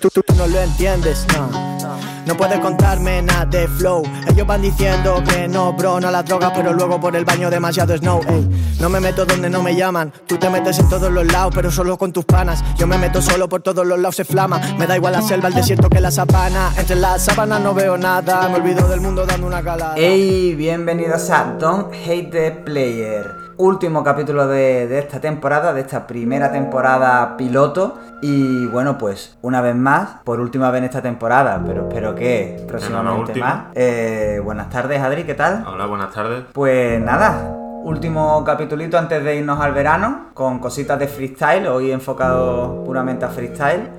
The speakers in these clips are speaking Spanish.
tú, tú, tú no lo entiendes, no. No puedes contarme nada de flow. Ellos van diciendo que no, bro, no la droga, pero luego por el baño demasiado snow. Ey, no me meto donde no me llaman. Tú te metes en todos los lados, pero solo con tus panas. Yo me meto solo por todos los lados, se flama. Me da igual la selva, el desierto que la sabana. Entre las sábanas no veo nada. Me olvido del mundo dando una calada. Hey, bienvenidos a Don't Hate the Player. Último capítulo de, de esta temporada, de esta primera temporada piloto. Y bueno, pues una vez más, por última vez en esta temporada, pero espero que próximamente más. Eh, buenas tardes, Adri, ¿qué tal? Hola, buenas tardes. Pues nada, último capitulito antes de irnos al verano, con cositas de freestyle, hoy enfocado puramente a freestyle.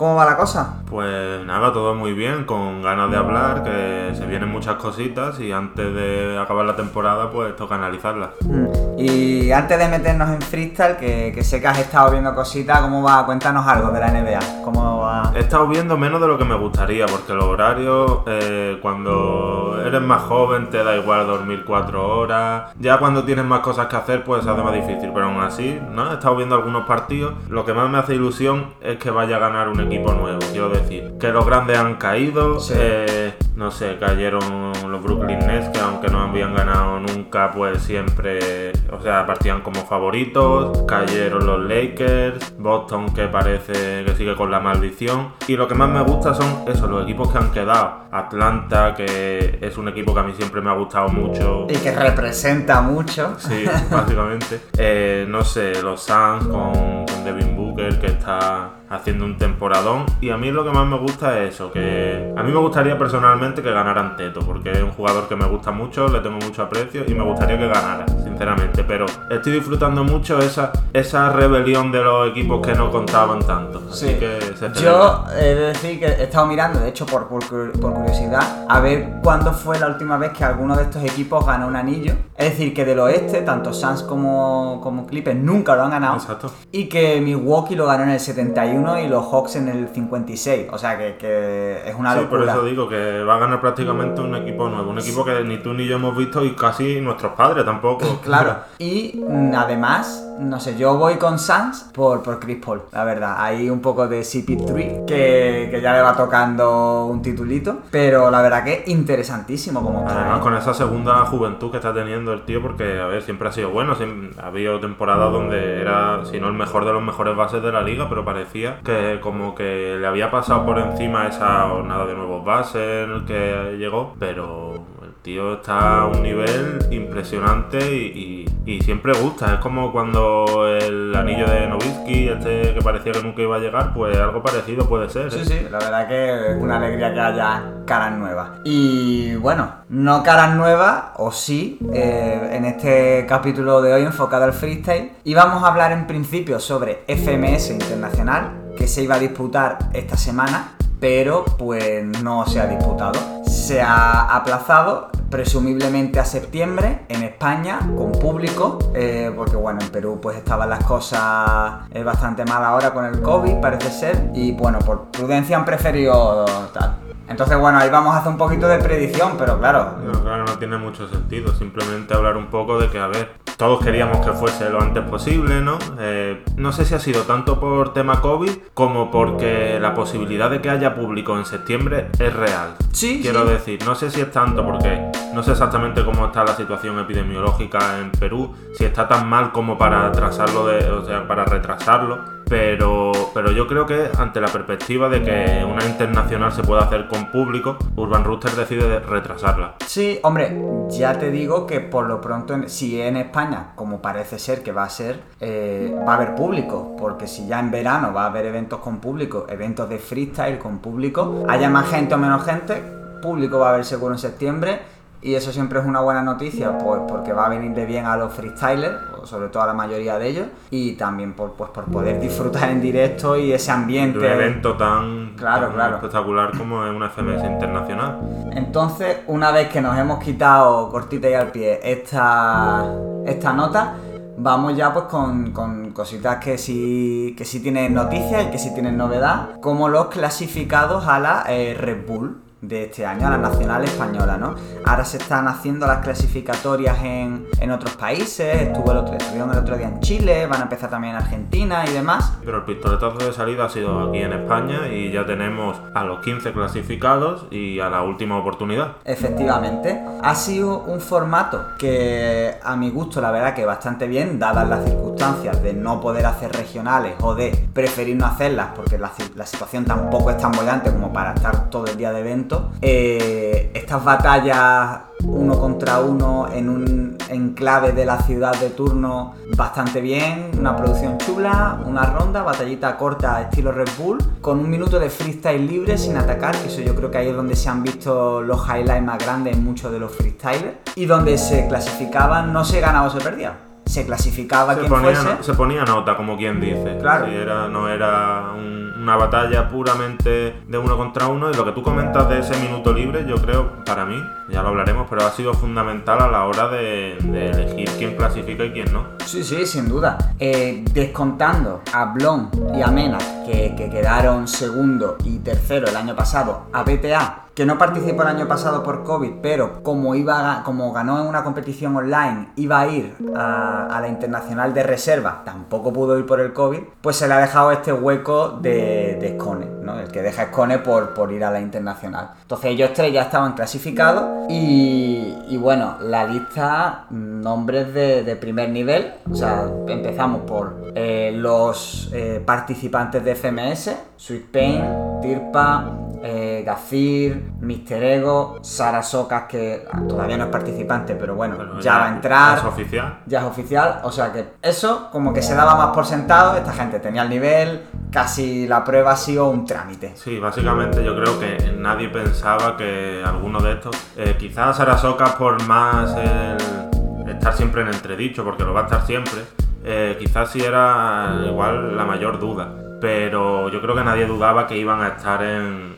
¿Cómo va la cosa? Pues nada, todo muy bien, con ganas de hablar, que se vienen muchas cositas y antes de acabar la temporada pues toca analizarlas. Mm. Y antes de meternos en freestyle, que, que sé que has estado viendo cositas, ¿cómo va? Cuéntanos algo de la NBA. ¿Cómo va? He estado viendo menos de lo que me gustaría, porque los horarios, eh, cuando eres más joven te da igual dormir cuatro horas, ya cuando tienes más cosas que hacer pues se hace más difícil, pero aún así, ¿no? He estado viendo algunos partidos, lo que más me hace ilusión es que vaya a ganar un equipo nuevo, quiero decir, que los grandes han caído, Sí. eh, no sé, cayeron los Brooklyn Nets, que aunque no habían ganado nunca, pues siempre, o sea, partían como favoritos, cayeron los Lakers, Boston que parece que sigue con la maldición, y lo que más me gusta son esos, los equipos que han quedado, Atlanta, que es un equipo que a mí siempre me ha gustado mucho. Y que representa mucho. Sí, básicamente. Eh, no sé, los Suns con, con Devin Booker que está haciendo un temporadón. Y a mí lo que más me gusta es eso, que a mí me gustaría personalmente que ganaran Teto, porque es un jugador que me gusta mucho, le tengo mucho aprecio y me gustaría que ganara, sinceramente. Pero estoy disfrutando mucho esa, esa rebelión de los equipos que no contaban tanto. Así Sí. que se. Yo he de decir que he estado mirando, de hecho por, por, por curiosidad, a ver cuándo fue la última vez que alguno de estos equipos ganó un anillo. Es decir, que del oeste, tanto Suns como, como Clippers nunca lo han ganado. Exacto. Y que Milwaukee lo ganó en el 71 y los Hawks en el 56. O sea que, que es una Sí, por locura. eso digo que va a ganar prácticamente un equipo nuevo, un equipo que ni tú ni yo hemos visto y casi nuestros padres tampoco. Claro. Y mm, además, no sé, yo voy con Suns por, por Chris Paul, la verdad. Hay un poco de CP3 que, que ya le va tocando un titulito. Pero la verdad que es interesantísimo como Además, con esa segunda juventud que está teniendo el tío, porque, a ver, siempre ha sido bueno. ha habido temporadas donde era, si no el mejor de los mejores bases de la liga, pero parecía que como que le había pasado por encima esa jornada de nuevos bases en el que llegó. Pero tío está a un nivel impresionante y, siempre gusta. Es como cuando el anillo de Nowitzki, este que parecía que nunca iba a llegar, pues algo parecido puede ser. Sí, ¿eh? sí, la verdad que es una alegría que haya caras nuevas. Y bueno, no caras nuevas, o sí, eh, en este capítulo de hoy enfocado al freestyle. Y vamos a hablar en principio sobre FMS Internacional, que se iba a disputar esta semana, pero pues no se ha disputado. Se ha aplazado presumiblemente a septiembre en España con público, eh, porque bueno, en Perú pues estaban las cosas eh, bastante mal ahora con el COVID, parece ser, y bueno, por prudencia han preferido tal. Entonces bueno, ahí vamos a hacer un poquito de predicción, pero claro, No, claro, no tiene mucho sentido. Simplemente hablar un poco de que, a ver, todos queríamos que fuese lo antes posible, ¿no? Eh, no sé si ha sido tanto por tema COVID como porque la posibilidad de que haya público en septiembre es real. Sí, Quiero sí. decir, no sé si es tanto porque no sé exactamente cómo está la situación epidemiológica en Perú, si está tan mal como para atrasarlo, de, o sea, para retrasarlo. Pero, pero yo creo que ante la perspectiva de que una internacional se pueda hacer con público, Urban Rooster decide de retrasarla. Sí, hombre, ya te digo que por lo pronto, si en España, como parece ser que va a ser, eh, va a haber público, porque si ya en verano va a haber eventos con público, eventos de freestyle con público, haya más gente o menos gente, público va a haber seguro en septiembre, y eso siempre es una buena noticia, pues porque va a venir de bien a los freestylers, sobre todo a la mayoría de ellos, y también por, pues, por poder disfrutar en directo y ese de ambiente. un evento tan, Claro, tan claro. espectacular como es una FMS internacional. Entonces, una vez que nos hemos quitado cortita y al pie esta, esta nota, vamos ya pues con, con cositas que sí, que sí tienen noticias y que sí tienen novedad, como los clasificados a la eh, Red Bull. De este año, a la nacional española, ¿no? Ahora se están haciendo las clasificatorias en, en otros países, estuvo el otro, estuvieron el otro día en Chile, van a empezar también en Argentina y demás. Pero el pistoletazo de salida ha sido aquí en España y ya tenemos a los 15 clasificados y a la última oportunidad. Efectivamente, ha sido un formato que a mi gusto la verdad que bastante bien, dadas las circunstancias de no poder hacer regionales o de preferir no hacerlas porque la, la situación tampoco es tan bollante como para estar todo el día de evento. Eh, estas batallas uno contra uno en un enclave de la ciudad de turno bastante bien, una producción chula, una ronda, batallita corta estilo Red Bull, con un minuto de freestyle libre sin atacar, que eso yo creo que ahí es donde se han visto los highlights más grandes en muchos de los freestylers, y donde se clasificaban, no se ganaba o se perdía se clasificaba se quien ponía, fuese. se ponía nota, como quien dice. Claro. Si era, no era un- una batalla puramente de uno contra uno. Y lo que tú comentas de ese minuto libre, yo creo, para mí, ya lo hablaremos, pero ha sido fundamental a la hora de, elegir quién clasifica y quién no. Sí, sí, sin duda. Eh, descontando a Blon y a Mena, que, que quedaron segundo y tercero el año pasado, a BTA, que no participó el año pasado por COVID, pero como, iba, a- como ganó en una competición online, iba a ir a, la internacional de reserva, tampoco pudo ir por el COVID, pues se le ha dejado este hueco de, de Scone, ¿no? El que deja Scone por, por ir a la internacional. Entonces ellos tres ya estaban clasificados y, bueno, la lista, nombres de, de primer nivel, o sea, empezamos por eh, los eh, participantes de FMS, Sweet Pain, Tirpa, eh, Gazir, Mister Ego, Sara Socas, que todavía no es participante, pero bueno, ya, va a entrar. Es oficial. Ya es oficial, o sea que eso como que se daba más por sentado, esta gente tenía el nivel, casi la prueba ha sido un trámite. Sí, básicamente yo creo que nadie pensaba que alguno de estos, eh, quizás Arasocas por más el estar siempre en entredicho, porque lo va a estar siempre, eh, quizás sí era igual la mayor duda. Pero yo creo que nadie dudaba que iban a estar en,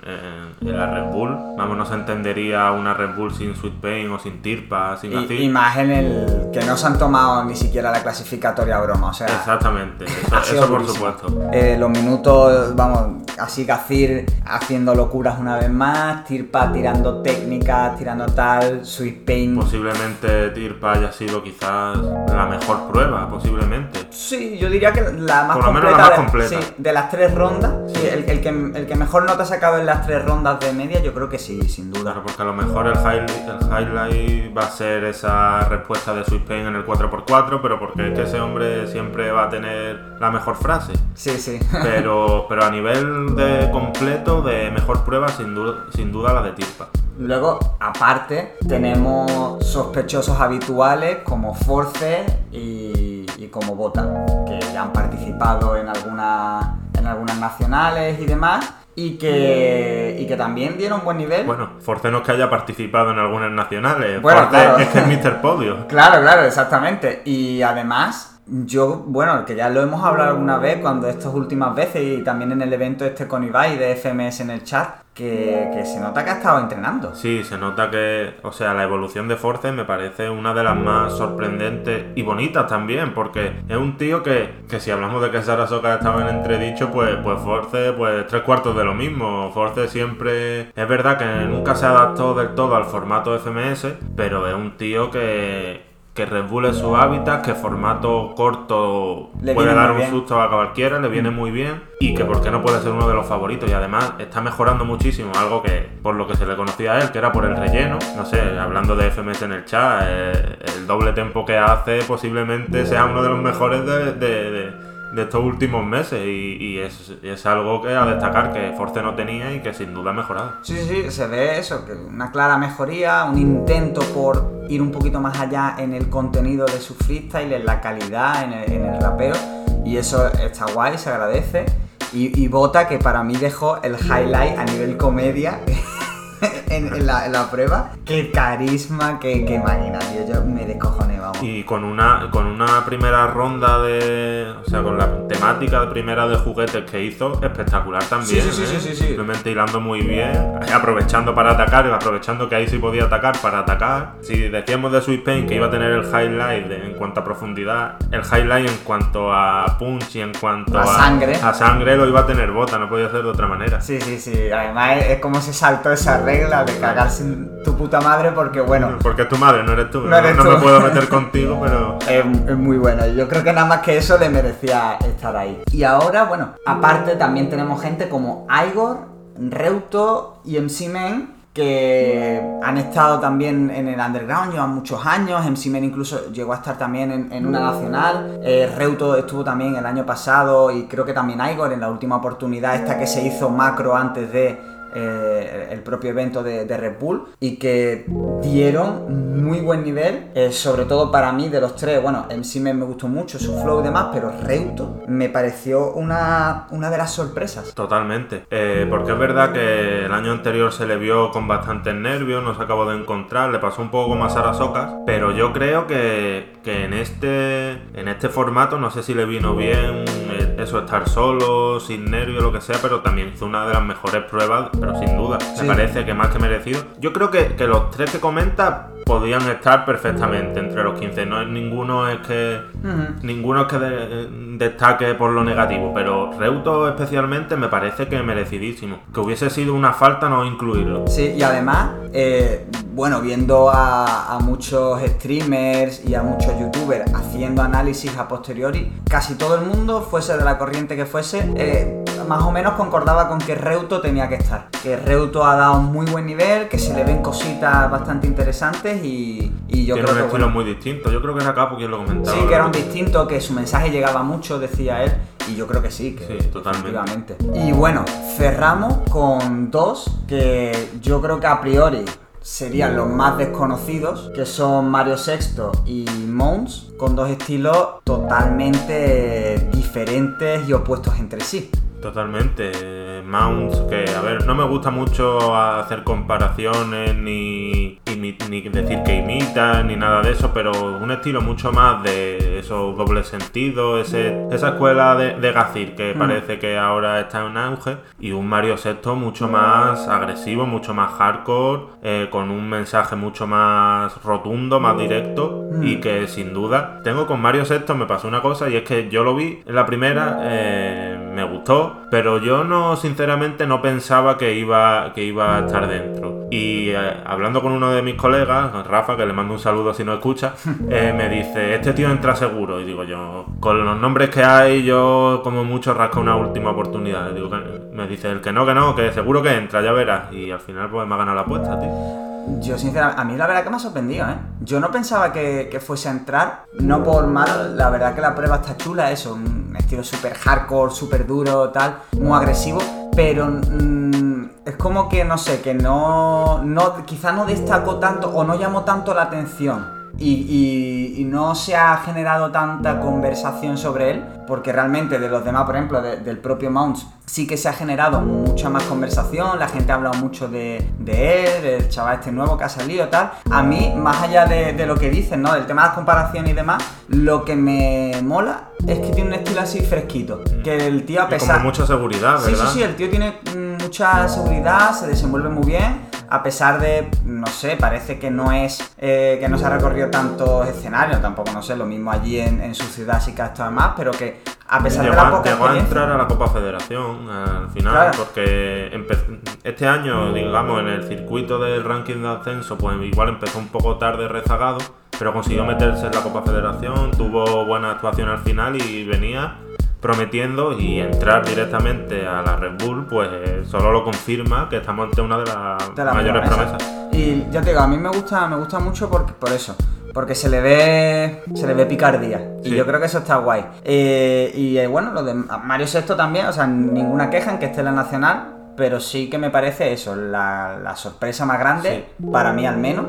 en la Red Bull. Vamos, no se entendería una Red Bull sin Sweet Pain o sin Tirpa, sin así. y más en el que no se han tomado ni siquiera la clasificatoria broma, o sea, Exactamente, eso, por supuesto. Eh, los minutos, vamos, así Gazir haciendo locuras una vez más, Tirpa tirando técnicas, tirando tal, Sweet Pain. Posiblemente Tirpa haya sido quizás la mejor prueba, posiblemente. Sí, yo diría que la más Por lo menos completa. la más de- completa. sí, de las tres rondas. sí, el, el que, el que mejor nota ha sacado en las tres rondas de media, yo creo que sí, sin duda. Claro, porque a lo mejor el highlight, el highlight va a ser esa respuesta de Sweet Pain en el 4x4, pero porque es que ese hombre siempre va a tener la mejor frase. Sí, sí. Pero, pero a nivel de completo, de mejor prueba, sin duda, sin duda la de Tirpa. Luego, aparte, tenemos sospechosos habituales como Force y, y como Bota, que ya han participado en, alguna- en algunas nacionales y demás, y que, y que también dieron buen nivel. Bueno, Force no es que haya participado en algunas nacionales, Bueno, Force claro. es que es Mr. Podio. Claro, claro, exactamente. Y además, yo, bueno, que ya lo hemos hablado alguna vez cuando estas últimas veces y también en el evento este con Ibai de FMS en el chat, que, que se nota que ha estado entrenando. Sí, se nota que, o sea, la evolución de Force me parece una de las más sorprendentes y bonitas también, porque es un tío que, que si hablamos de que Sara Soka estaba en entredicho, pues, pues Force, pues tres cuartos de lo mismo. Force siempre, es verdad que nunca se adaptó del todo al formato FMS, pero es un tío que, que es su hábitat, que formato corto Le puede dar un bien. susto a cualquiera, le viene muy bien. Y que por qué no puede ser uno de los favoritos. Y además está mejorando muchísimo, algo que por lo que se le conocía a él, que era por el relleno, no sé, hablando de FMS en el chat, eh, el doble tempo que hace posiblemente sea uno de los mejores de, de- de- de estos últimos meses y, es, es algo que a destacar que Force no tenía y que sin duda ha mejorado. Sí, sí, sí, se ve eso, que una clara mejoría, un intento por ir un poquito más allá en el contenido de su freestyle, en la calidad, en el, en el rapeo, y eso está guay, se agradece. Y, y Bota, que para mí dejó el highlight a nivel comedia en, en la, en la prueba. Qué carisma, qué, qué máquina, tío, yo me descojoneo vamos. Y con una, con una primera ronda de. O sea, con la temática primera de juguetes que hizo, espectacular también. Sí, sí, sí, ¿eh? sí, sí, sí. Simplemente hilando muy bien, aprovechando para atacar, aprovechando que ahí sí podía atacar para atacar. Si decíamos de Sweet Pain que iba a tener el highlight de- en cuanto a profundidad, el highlight en cuanto a punch y en cuanto A a, sangre. a sangre lo iba a tener bota, no podía ser de otra manera. Sí, sí, sí. Además es, como se saltó esa regla de cagarse en tu puta madre porque, bueno, Porque es tu madre, no eres tú. No eres no tú. me puedo meter contigo, pero. es, es muy bueno. Yo creo que nada más que eso le merecía estar ahí. Y ahora, bueno, aparte también tenemos gente como Igor, Reuto y MC Men que han estado también en el underground, llevan muchos años, MC Men incluso llegó a estar también en, en una nacional, eh, Reuto estuvo también el año pasado y creo que también Igor en la última oportunidad esta que se hizo macro antes de eh, el propio evento de, de Red Bull y que dieron muy buen nivel, eh, sobre todo para mí de los tres, bueno, MC Men me gustó mucho su flow y demás, pero Reuto me pareció una, una de las sorpresas. Totalmente. Eh, porque es verdad que el año anterior se le vio con bastantes nervios, no se acabó de encontrar, le pasó un poco como a Sara Socas, pero yo creo que, que en, este, en este formato no sé si le vino bien eso estar solo, sin nervios, lo que sea, pero también hizo una de las mejores pruebas, pero sin duda, Sí. me parece que más que merecido. Yo creo que, que los tres que comenta podían estar perfectamente entre los 15, no es ninguno es que ninguno es que de- destaque por lo negativo, pero Reuto especialmente me parece que merecidísimo. Que hubiese sido una falta no incluirlo. Sí, y además, eh, bueno, viendo a, a muchos streamers y a muchos youtubers haciendo análisis a posteriori, casi todo el mundo, fuese de la corriente que fuese, eh, más o menos concordaba con que Reuto tenía que estar. Que Reuto ha dado un muy buen nivel, que se le ven cositas bastante interesantes y, y yo Tiene creo un que... estilo bueno, muy distinto. Yo creo que era Capo quien lo comentaba. Sí, que era un distinto, que su mensaje llegaba mucho, decía él, y yo creo que sí, que Sí, totalmente. Y bueno, cerramos con dos que yo creo que a priori serían los más desconocidos, que son Mario Sexto y Mons, con dos estilos totalmente diferentes y opuestos entre sí. Totalmente. Mounts, que a ver, no me gusta mucho hacer comparaciones ni, ni decir que imitan ni nada de eso, pero un estilo mucho más de esos dobles sentidos, ese, esa escuela de, de Gazir que parece que ahora está en auge, y un Mario Sexto mucho más agresivo, mucho más hardcore, eh, con un mensaje mucho más rotundo, más directo, y que sin duda tengo con Mario Sexto me pasó una cosa y es que yo lo vi en la primera, eh, me gustó, pero yo no, sinceramente, no pensaba que iba, que iba a estar dentro. Y eh, hablando con uno de mis colegas, Rafa, que le mando un saludo si no escucha, eh, me dice, este tío entra seguro. Y digo yo, con los nombres que hay, yo como mucho rasco una última oportunidad. Digo, me dice el que no, que no, que seguro que entra, ya verás. Y al final pues me ha ganado la apuesta, tío. Yo sinceramente, a mí la verdad que me ha sorprendido, ¿eh? Yo no pensaba que, fuese a entrar, no por mal, la verdad que la prueba está chula, eso, un estilo súper hardcore, súper duro, tal, muy agresivo, pero mm, es como que, no sé, que no, no quizás no destacó tanto o no llamó tanto la atención. Y, y- y no se ha generado tanta conversación sobre él, porque realmente de los demás, por ejemplo, de- del propio Mounts, sí que se ha generado mucha más conversación, la gente ha hablado mucho de, de él, del chaval este nuevo que ha salido tal. A mí, más allá de, de lo que dicen, ¿no? Del tema de las comparaciones y demás, lo que me mola es que tiene un estilo así fresquito. Que el tío a Y pesar... como mucha seguridad, Sí, ¿verdad? sí, sí, el tío tiene mm, mucha seguridad, se desenvuelve muy bien, a pesar de, no sé, parece que no es, eh, que no se ha recorrido tantos escenarios, tampoco, no sé, lo mismo allí en, en su ciudad sí que ha estado más, pero que a pesar llegó, de la a- poca llegó a entrar a la Copa Federación al final, Claro. porque este año, digamos, en el circuito del ranking de ascenso, pues igual empezó un poco tarde rezagado, pero consiguió meterse en la Copa Federación, tuvo buena actuación al final y venía prometiendo y entrar directamente a la Red Bull, pues eh, solo lo confirma que estamos ante una de las de las mayores promesas. promesas. Y ya te digo, a mí me gusta, me gusta mucho por, por eso. Porque se le ve. Se le ve picardía. Y yo creo que eso está guay. Eh, y eh, bueno, lo de Mario Sexto también, o sea, ninguna queja en que esté en la nacional. Pero sí que me parece eso, la, la sorpresa más grande, para mí al menos,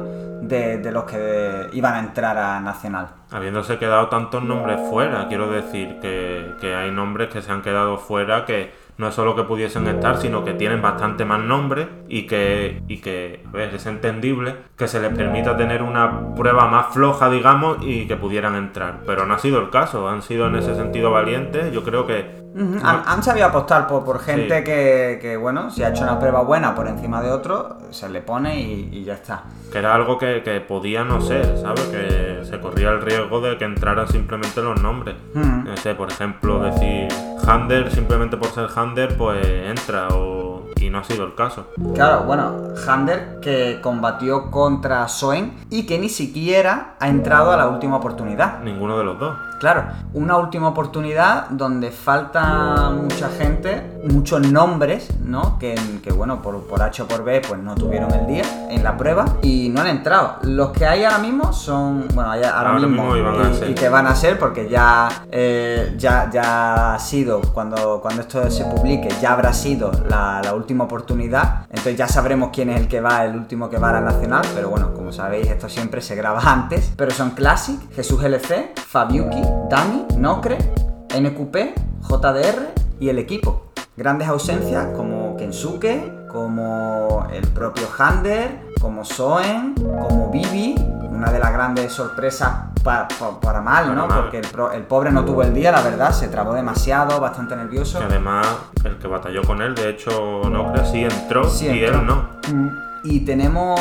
de, los que iban a entrar a nacional. habiéndose quedado tantos nombres fuera. Quiero decir que hay nombres que se han quedado fuera que no es solo que pudiesen estar, sino que tienen bastante más nombres y que, y que a ver, es entendible que se les permita tener una prueba más floja, digamos, y que pudieran entrar. Pero no ha sido el caso, han sido en ese sentido valientes. Yo creo que Han, han sabido apostar por, por gente Sí. que, que, bueno, si ha hecho una prueba buena por encima de otro, se le pone y, y ya está. que era algo que, que podía no ser, ¿sabes? Que se corría el riesgo de que entraran simplemente los nombres. No sé, por ejemplo, decir Hander simplemente por ser Hander, pues entra o... y no ha sido el caso. Claro, bueno, Hander que combatió contra Soen y que ni siquiera ha entrado a la última oportunidad. Ninguno de los dos. Claro, una última oportunidad donde falta mucha gente, muchos nombres, ¿no? Que, que, bueno, por, por H o por B, pues no tuvieron el día en la prueba y no han entrado. Los que hay ahora mismo son, bueno, hay ahora, Ahora mismo, van y que van a ser porque ya, eh, ya, ya ha sido, cuando, cuando esto se publique, ya habrá sido la, la última oportunidad. Entonces ya sabremos quién es el que va, el último que va a la nacional. Pero bueno, como sabéis, esto siempre se graba antes. Pero son Classic, Jesús LC, Fabiuki, Dani, Nocre, NQP, JDR y el equipo. Grandes ausencias como Kensuke, como el propio Hander, como Soen, como Bibi, una de las grandes sorpresas pa- pa- para mal, ¿no? Para. Porque el, pro- el pobre no tuvo el día, la verdad, se trabó demasiado, bastante nervioso. Que además, el que batalló con él, de hecho, no creo sí entró Sí, y entró. él no. Mm, Y tenemos,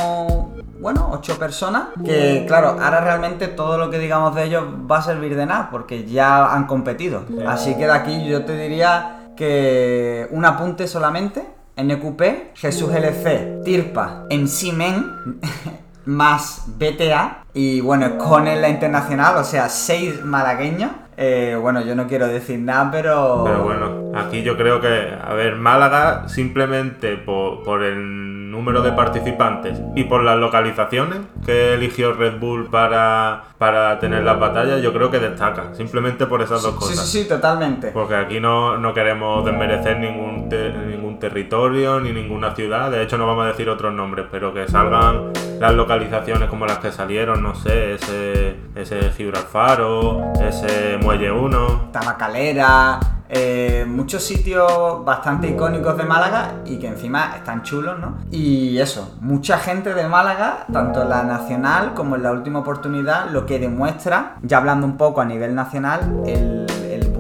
bueno, ocho personas que, claro, ahora realmente todo lo que digamos de ellos va a servir de nada porque ya han competido. Así que de aquí yo te diría que un apunte solamente. NQP, Jesús LC, Tirpa, Men más BTA y bueno, con la internacional, o sea, seis malagueños. Eh, bueno, yo no quiero decir nada, pero... Pero bueno, aquí yo creo que, a ver, Málaga simplemente por, por el número de participantes y por las localizaciones que eligió Red Bull para, para tener las batallas, yo creo que destaca, simplemente por esas dos Sí, cosas. sí, sí, totalmente. Porque aquí no, no queremos desmerecer ningún, te- ningún territorio ni ninguna ciudad. De hecho, no vamos a decir otros nombres, pero que salgan las localizaciones como las que salieron, no sé, ese, ese Gibralfaro, ese Muelle 1. Tabacalera, eh, muchos sitios bastante icónicos de Málaga y que encima están chulos, ¿no? Y eso, mucha gente de Málaga, tanto en la nacional como en la última oportunidad, lo que demuestra, ya hablando un poco a nivel nacional, el,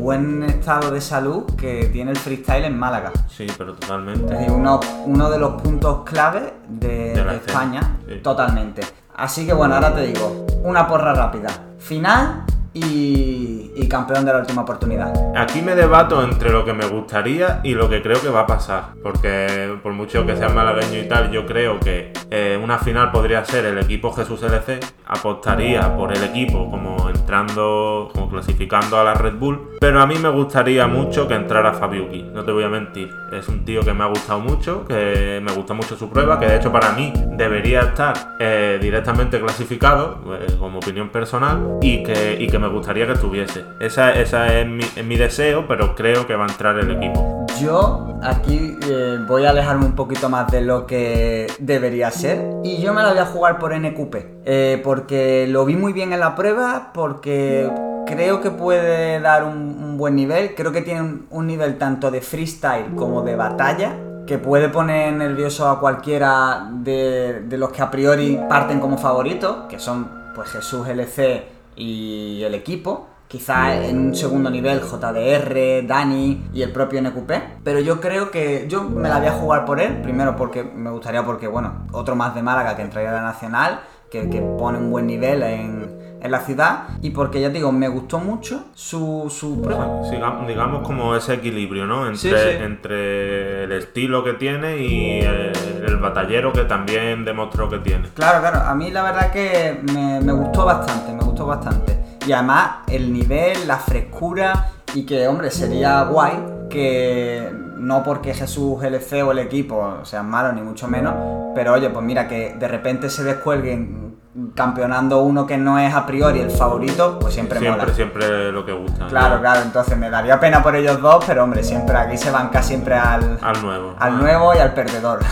buen estado de salud que tiene el freestyle en Málaga. Sí, pero Es totalmente. decir, uno, uno de los puntos clave de, España, sí. totalmente. Así que bueno, ahora te digo, una porra rápida. Final y, campeón de la última oportunidad. Aquí me debato entre lo que me gustaría y lo que creo que va a pasar. Porque por mucho que sea malagueño y tal, yo creo que eh, una final podría ser el equipo Jesús LC. Apostaría por el equipo como entrando, como clasificando a la Red Bull. Pero a mí me gustaría mucho que entrara Fabiuki. No te voy a mentir. Es un tío que me ha gustado mucho, que me gusta mucho su prueba, que de hecho para mí debería estar eh, directamente clasificado, eh, como opinión personal, y que, y que me gustaría que estuviese. Esa, esa es, mi, es mi deseo, pero creo que va a entrar el equipo. Yo aquí eh, voy a alejarme un poquito más de lo que debería ser y yo me la voy a jugar por NQP eh, porque lo vi muy bien en la prueba porque creo que puede dar un, un buen nivel creo que tiene un, un nivel tanto de freestyle como de batalla que puede poner nervioso a cualquiera de, de los que a priori parten como favoritos que son pues Jesús LC y el equipo Quizá en un segundo nivel JDR, Dani y el propio NQP. Pero yo creo que yo me la voy a jugar por él. Primero porque me gustaría porque, bueno, otro más de Málaga que entraría a la Nacional, que, que pone un buen nivel en, en la ciudad. Y porque ya te digo, me gustó mucho su, su prueba. Digamos como ese equilibrio, ¿no? Entre, Sí, sí. entre el estilo que tiene y el, el batallero que también demostró que tiene. Claro, claro, a mí la verdad que me, me gustó bastante, me gustó bastante. Y además el nivel, la frescura y que, hombre, sería guay que no porque Jesús LC o el equipo sean malos ni mucho menos, pero oye, pues mira, que de repente se descuelguen campeonando uno que no es a priori el favorito, pues siempre, Siempre, mola. siempre lo que gusta. Claro, ¿no? claro, entonces me daría pena por ellos dos, pero hombre, siempre aquí se banca siempre al, Al nuevo. al nuevo y al perdedor.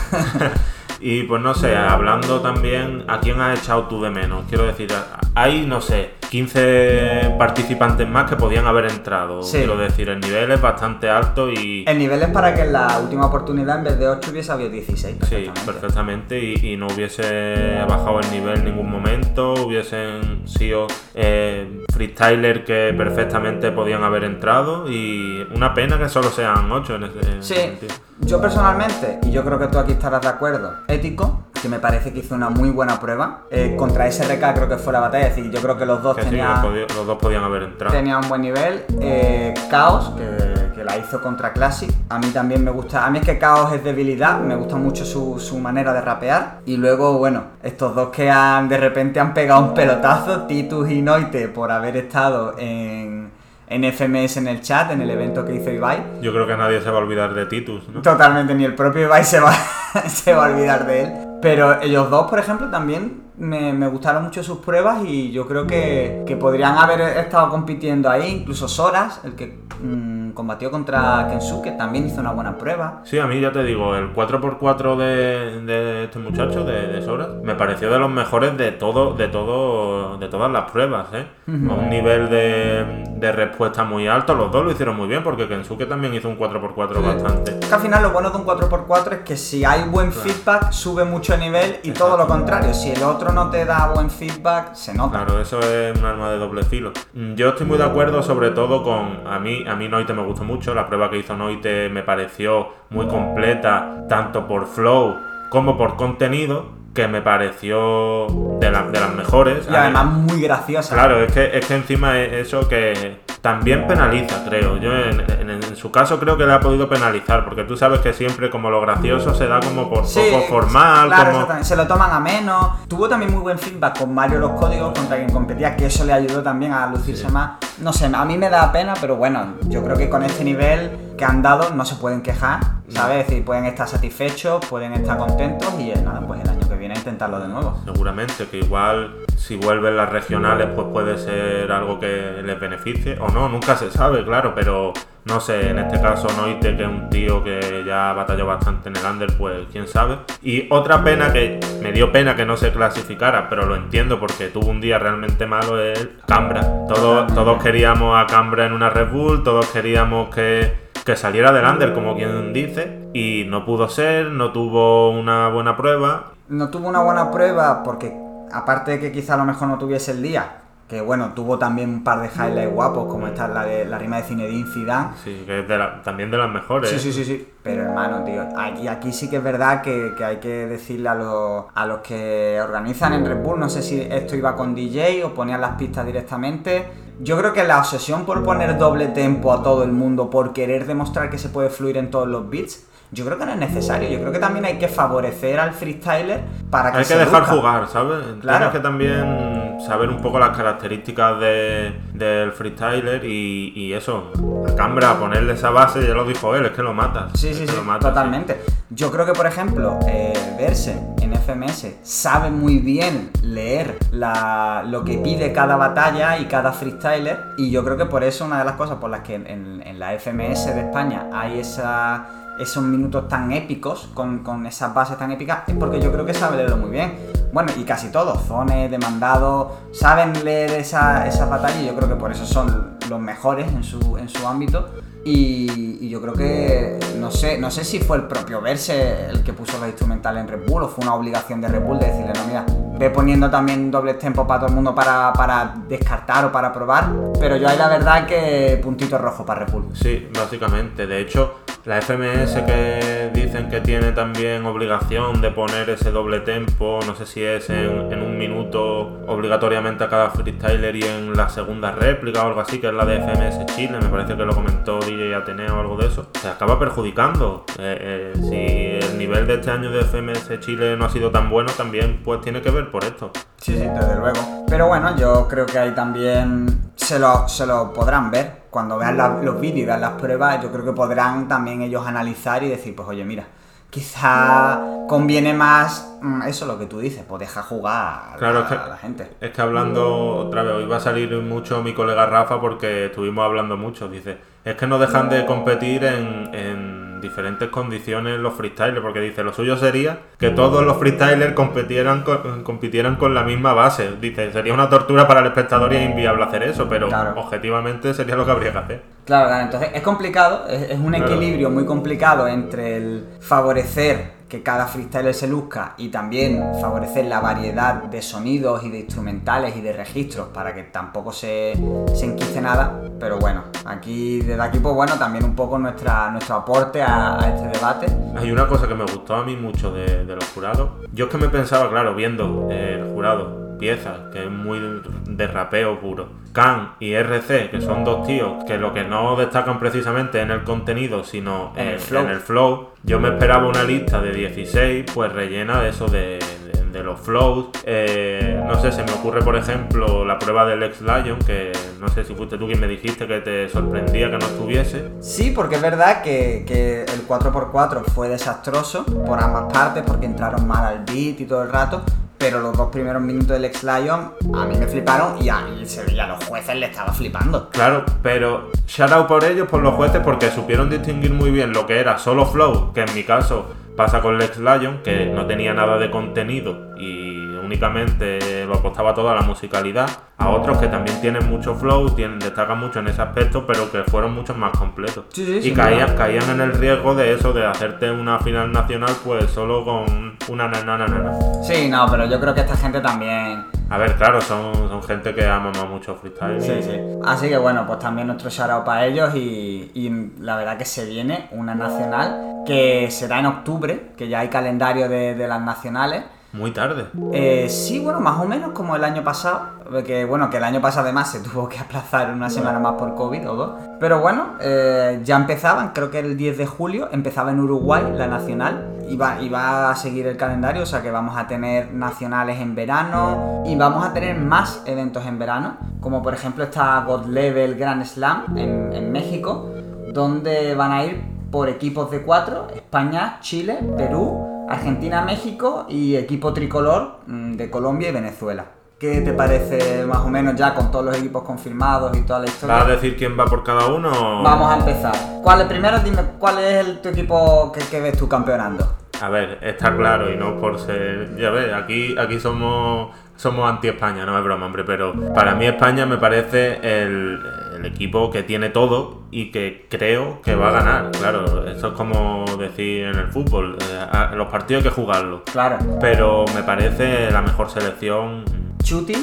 Y pues no sé, hablando también, ¿a quién has echado tú de menos? Quiero decir, hay, no sé, 15 participantes más que podían haber entrado. Sí. Quiero decir, el nivel es bastante alto y. El nivel es para que en la última oportunidad en vez de 8 hubiese habido 16. Sí, perfectamente. y, y no hubiese bajado el nivel en ningún momento, hubiesen sido eh, freestyler que perfectamente podían haber entrado y una pena que solo sean 8 en ese, en ese Sí, sentido. yo personalmente, y yo creo que tú aquí estarás de acuerdo, ético, que me parece que hizo una muy buena prueba. Eh, contra SRK creo que fue la batalla, es decir, yo creo que los dos Que sí, tenían... los, podi- los dos podían haber entrado. Tenía un buen nivel. Eh, Chaos, que, que la hizo contra Classic. A mí también me gusta. A mí es que Chaos es debilidad. Me gusta mucho su, su manera de rapear. Y luego, bueno, estos dos que han de repente han pegado un pelotazo, Titus y Noite, por haber estado en, en FMS en el chat, en el evento que hizo Ibai. Yo creo que nadie se va a olvidar de Titus, ¿no? Totalmente, ni el propio Ibai se va, se va a olvidar de él. Pero ellos dos, por ejemplo, también me, gustaron mucho sus pruebas y yo creo que, que podrían haber estado compitiendo ahí. Incluso Soras, el que mm, combatió contra Kensuke, también hizo una buena prueba. Sí, a mí ya te digo, el 4x4 de, de este muchacho, de, de Sora, me pareció de los mejores de todo, de todo, de todas las pruebas, ¿eh? Un nivel de, de respuesta muy alto, los dos lo hicieron muy bien, porque Kensuke también hizo un 4x4 bastante. Que al final lo bueno de un 4x4 es que si hay buen feedback, sube mucho el nivel y todo lo contrario. Si el otro no te da buen feedback, se nota. Claro, eso es un arma de doble filo. Yo estoy muy de acuerdo, sobre todo con. A mí, a mí Noite me gustó mucho. La prueba que hizo Noite me pareció muy completa, tanto por flow como por contenido, que me pareció de, la- de las mejores. Y además muy graciosa. Claro, es que, es que encima es eso que también penaliza, creo. Yo en, en- en su caso creo que le ha podido penalizar, porque tú sabes que siempre como lo gracioso se da como por Sí, poco formal, claro, como... se lo toman a menos. Tuvo también muy buen feedback con Mario Los Códigos contra quien competía, que eso le ayudó también a lucirse más. No sé, a mí me da pena, pero bueno, yo creo que con este nivel que han dado no se pueden quejar, ¿sabes? Es decir, pueden estar satisfechos, pueden estar contentos y eh, nada, pues el año que viene intentarlo de nuevo. Seguramente, que igual si vuelven las regionales pues puede ser algo que les beneficie o no, nunca se sabe, claro, pero no sé, en este caso Noite, que es un tío que ya batalló bastante en el under, pues quién sabe. Y otra pena que me dio pena que no se clasificara, pero lo entiendo porque tuvo un día realmente malo, es Cambra. Todos, todos queríamos a Cambra en una Red Bull, todos queríamos que que saliera del under, como quien dice, y no pudo ser, no tuvo una buena prueba, No tuvo una buena prueba porque, aparte de que quizá a lo mejor no tuviese el día, que bueno, tuvo también un par de highlights guapos, como esta la, de, la rima de Zinedine Zidane, Sí, que es de la- también de las mejores. Sí, sí, sí, sí. Pero hermano, tío, aquí, aquí sí que es verdad que, que hay que decirle a los, a los que organizan en Red Bull, no sé si esto iba con DJ o ponían las pistas directamente. Yo creo que la obsesión por poner doble tempo a todo el mundo, por querer demostrar que se puede fluir en todos los beats, yo creo que no es necesario. Yo creo que también hay que favorecer al freestyler para que Hay se que dejar jugar, ¿sabes? Claro. Tienes que también saber un poco las características de, del freestyler y, y eso, a Cambra, ponerle esa base, ya lo dijo él, es que lo mata. Sí, sí, sí, lo totalmente. Yo creo que, por ejemplo, eh, Verse en FMS sabe muy bien leer la- lo que pide cada batalla y cada freestyler. Y yo creo que por eso una de las cosas por las que en, en la FMS de España hay esa- esos minutos tan épicos, con, con esas bases tan épicas, es porque yo creo que sabe leerlo muy bien. Bueno, y casi todos, Zone, Demandado, saben leer esa- esas batallas y yo creo que por eso son los mejores en su, en su ámbito. Y, y yo creo que no sé, no sé si fue el propio Verse el que puso los instrumentales en Red Bull o fue una obligación de Red Bull de decirle, no, mira, ve poniendo también dobles tempos para todo el mundo para, para descartar o para probar. Pero yo hay la verdad que puntito rojo para Red. Sí, básicamente. De hecho, la FMS que dicen que tiene también obligación de poner ese doble tempo, no sé si es en, en un minuto obligatoriamente a cada freestyler y en la segunda réplica o algo así, que es la de FMS Chile, me parece que lo comentó DJ Ateneo o algo de eso, se acaba perjudicando. Eh, eh, si el nivel de este año de FMS Chile no ha sido tan bueno, también pues tiene que ver por esto. Sí, sí, desde luego. Pero bueno, yo creo que ahí también se lo, se lo podrán ver. Cuando vean la- los vídeos y vean las pruebas, yo creo que podrán también ellos analizar y decir, pues oye, mira, quizá conviene más mm, eso lo que tú dices, pues deja jugar a, Claro, la, es que- a la gente. Es que hablando otra vez, hoy va a salir mucho mi colega Rafa porque estuvimos hablando mucho. Dice, es que no dejan de competir en, en diferentes condiciones los freestylers, porque dice, lo suyo sería que todos los freestylers compitieran con, compitieran con la misma base. Dice, sería una tortura para el espectador y es inviable hacer eso, pero Claro. objetivamente sería lo que habría que hacer. Claro, claro, entonces es complicado, es, es un Claro. equilibrio muy complicado entre el favorecer que cada freestyler se luzca y también favorecer la variedad de sonidos y de instrumentales y de registros para que tampoco se, se nada. Pero bueno, aquí desde aquí, pues bueno, también un poco nuestra, nuestro aporte a, a este debate. Hay una cosa que me gustó a mí mucho de, de los jurados. Yo es que me pensaba, claro, viendo el jurado, piezas, que es muy de rapeo puro. Khan y RC, que son dos tíos que lo que no destacan precisamente en el contenido, sino En en, el flow. en el flow. Yo me esperaba una lista de 16, pues rellena de eso de, de- de los flows. Eh, no sé, se me ocurre, por ejemplo, la prueba del ex Lion, que no sé si fuiste tú quien me dijiste que te sorprendía que no estuviese. Sí, porque es verdad que, que el 4x4 fue desastroso por ambas partes, porque entraron mal al beat y todo el rato. Pero los dos primeros minutos del ex Lion a mí me fliparon y a, y a los jueces le estaba flipando. Claro, pero shout out por ellos, por los jueces, porque supieron distinguir muy bien lo que era solo flow, que en mi caso pasa con Lex Lion, que no tenía nada de contenido y únicamente lo apostaba todo a la musicalidad, a otros que también tienen mucho flow, tienen, destacan mucho en ese aspecto, pero que fueron muchos más completos. Sí, sí, y sin caían, caían en el riesgo de eso, de hacerte una final nacional pues solo con una nananana. Sí, no, pero yo creo que esta gente también. A ver, claro, son, son gente que ama más mucho freestyle. Sí, y- sí. Así que bueno, pues también nuestro shout para ellos y, y la verdad que se viene una nacional que será en octubre, que ya hay calendario de, de las nacionales. Muy tarde. Eh, sí, bueno, más o menos como el año pasado. Que bueno, que el año pasado además se tuvo que aplazar una semana más por COVID o dos. Pero bueno, eh, ya empezaban, creo que el 10 de julio empezaba en Uruguay la nacional. Iba, iba a seguir el calendario, o sea que vamos a tener nacionales en verano y vamos a tener más eventos en verano. Como por ejemplo esta God Level Grand Slam en México, donde van a ir por equipos de cuatro, España, Chile, Perú, Argentina, México y equipo tricolor mm, de Colombia y Venezuela. ¿Qué te parece más o menos ya con todos los equipos confirmados y toda la historia? ¿Vas a decir quién va por cada uno? Vamos a empezar. ¿Cuál primero? Dime cuál es el, tu equipo que, que ves tú campeonando. A ver, está claro y no por ser. Ya ves, aquí, aquí somos somos anti-España, no es broma, hombre, pero para mí España me parece el, el equipo que tiene todo y que creo que va a ganar. Claro, eso es como decir en el fútbol, eh, los partidos hay que jugarlos. Claro. Pero me parece la mejor selección. Chuti,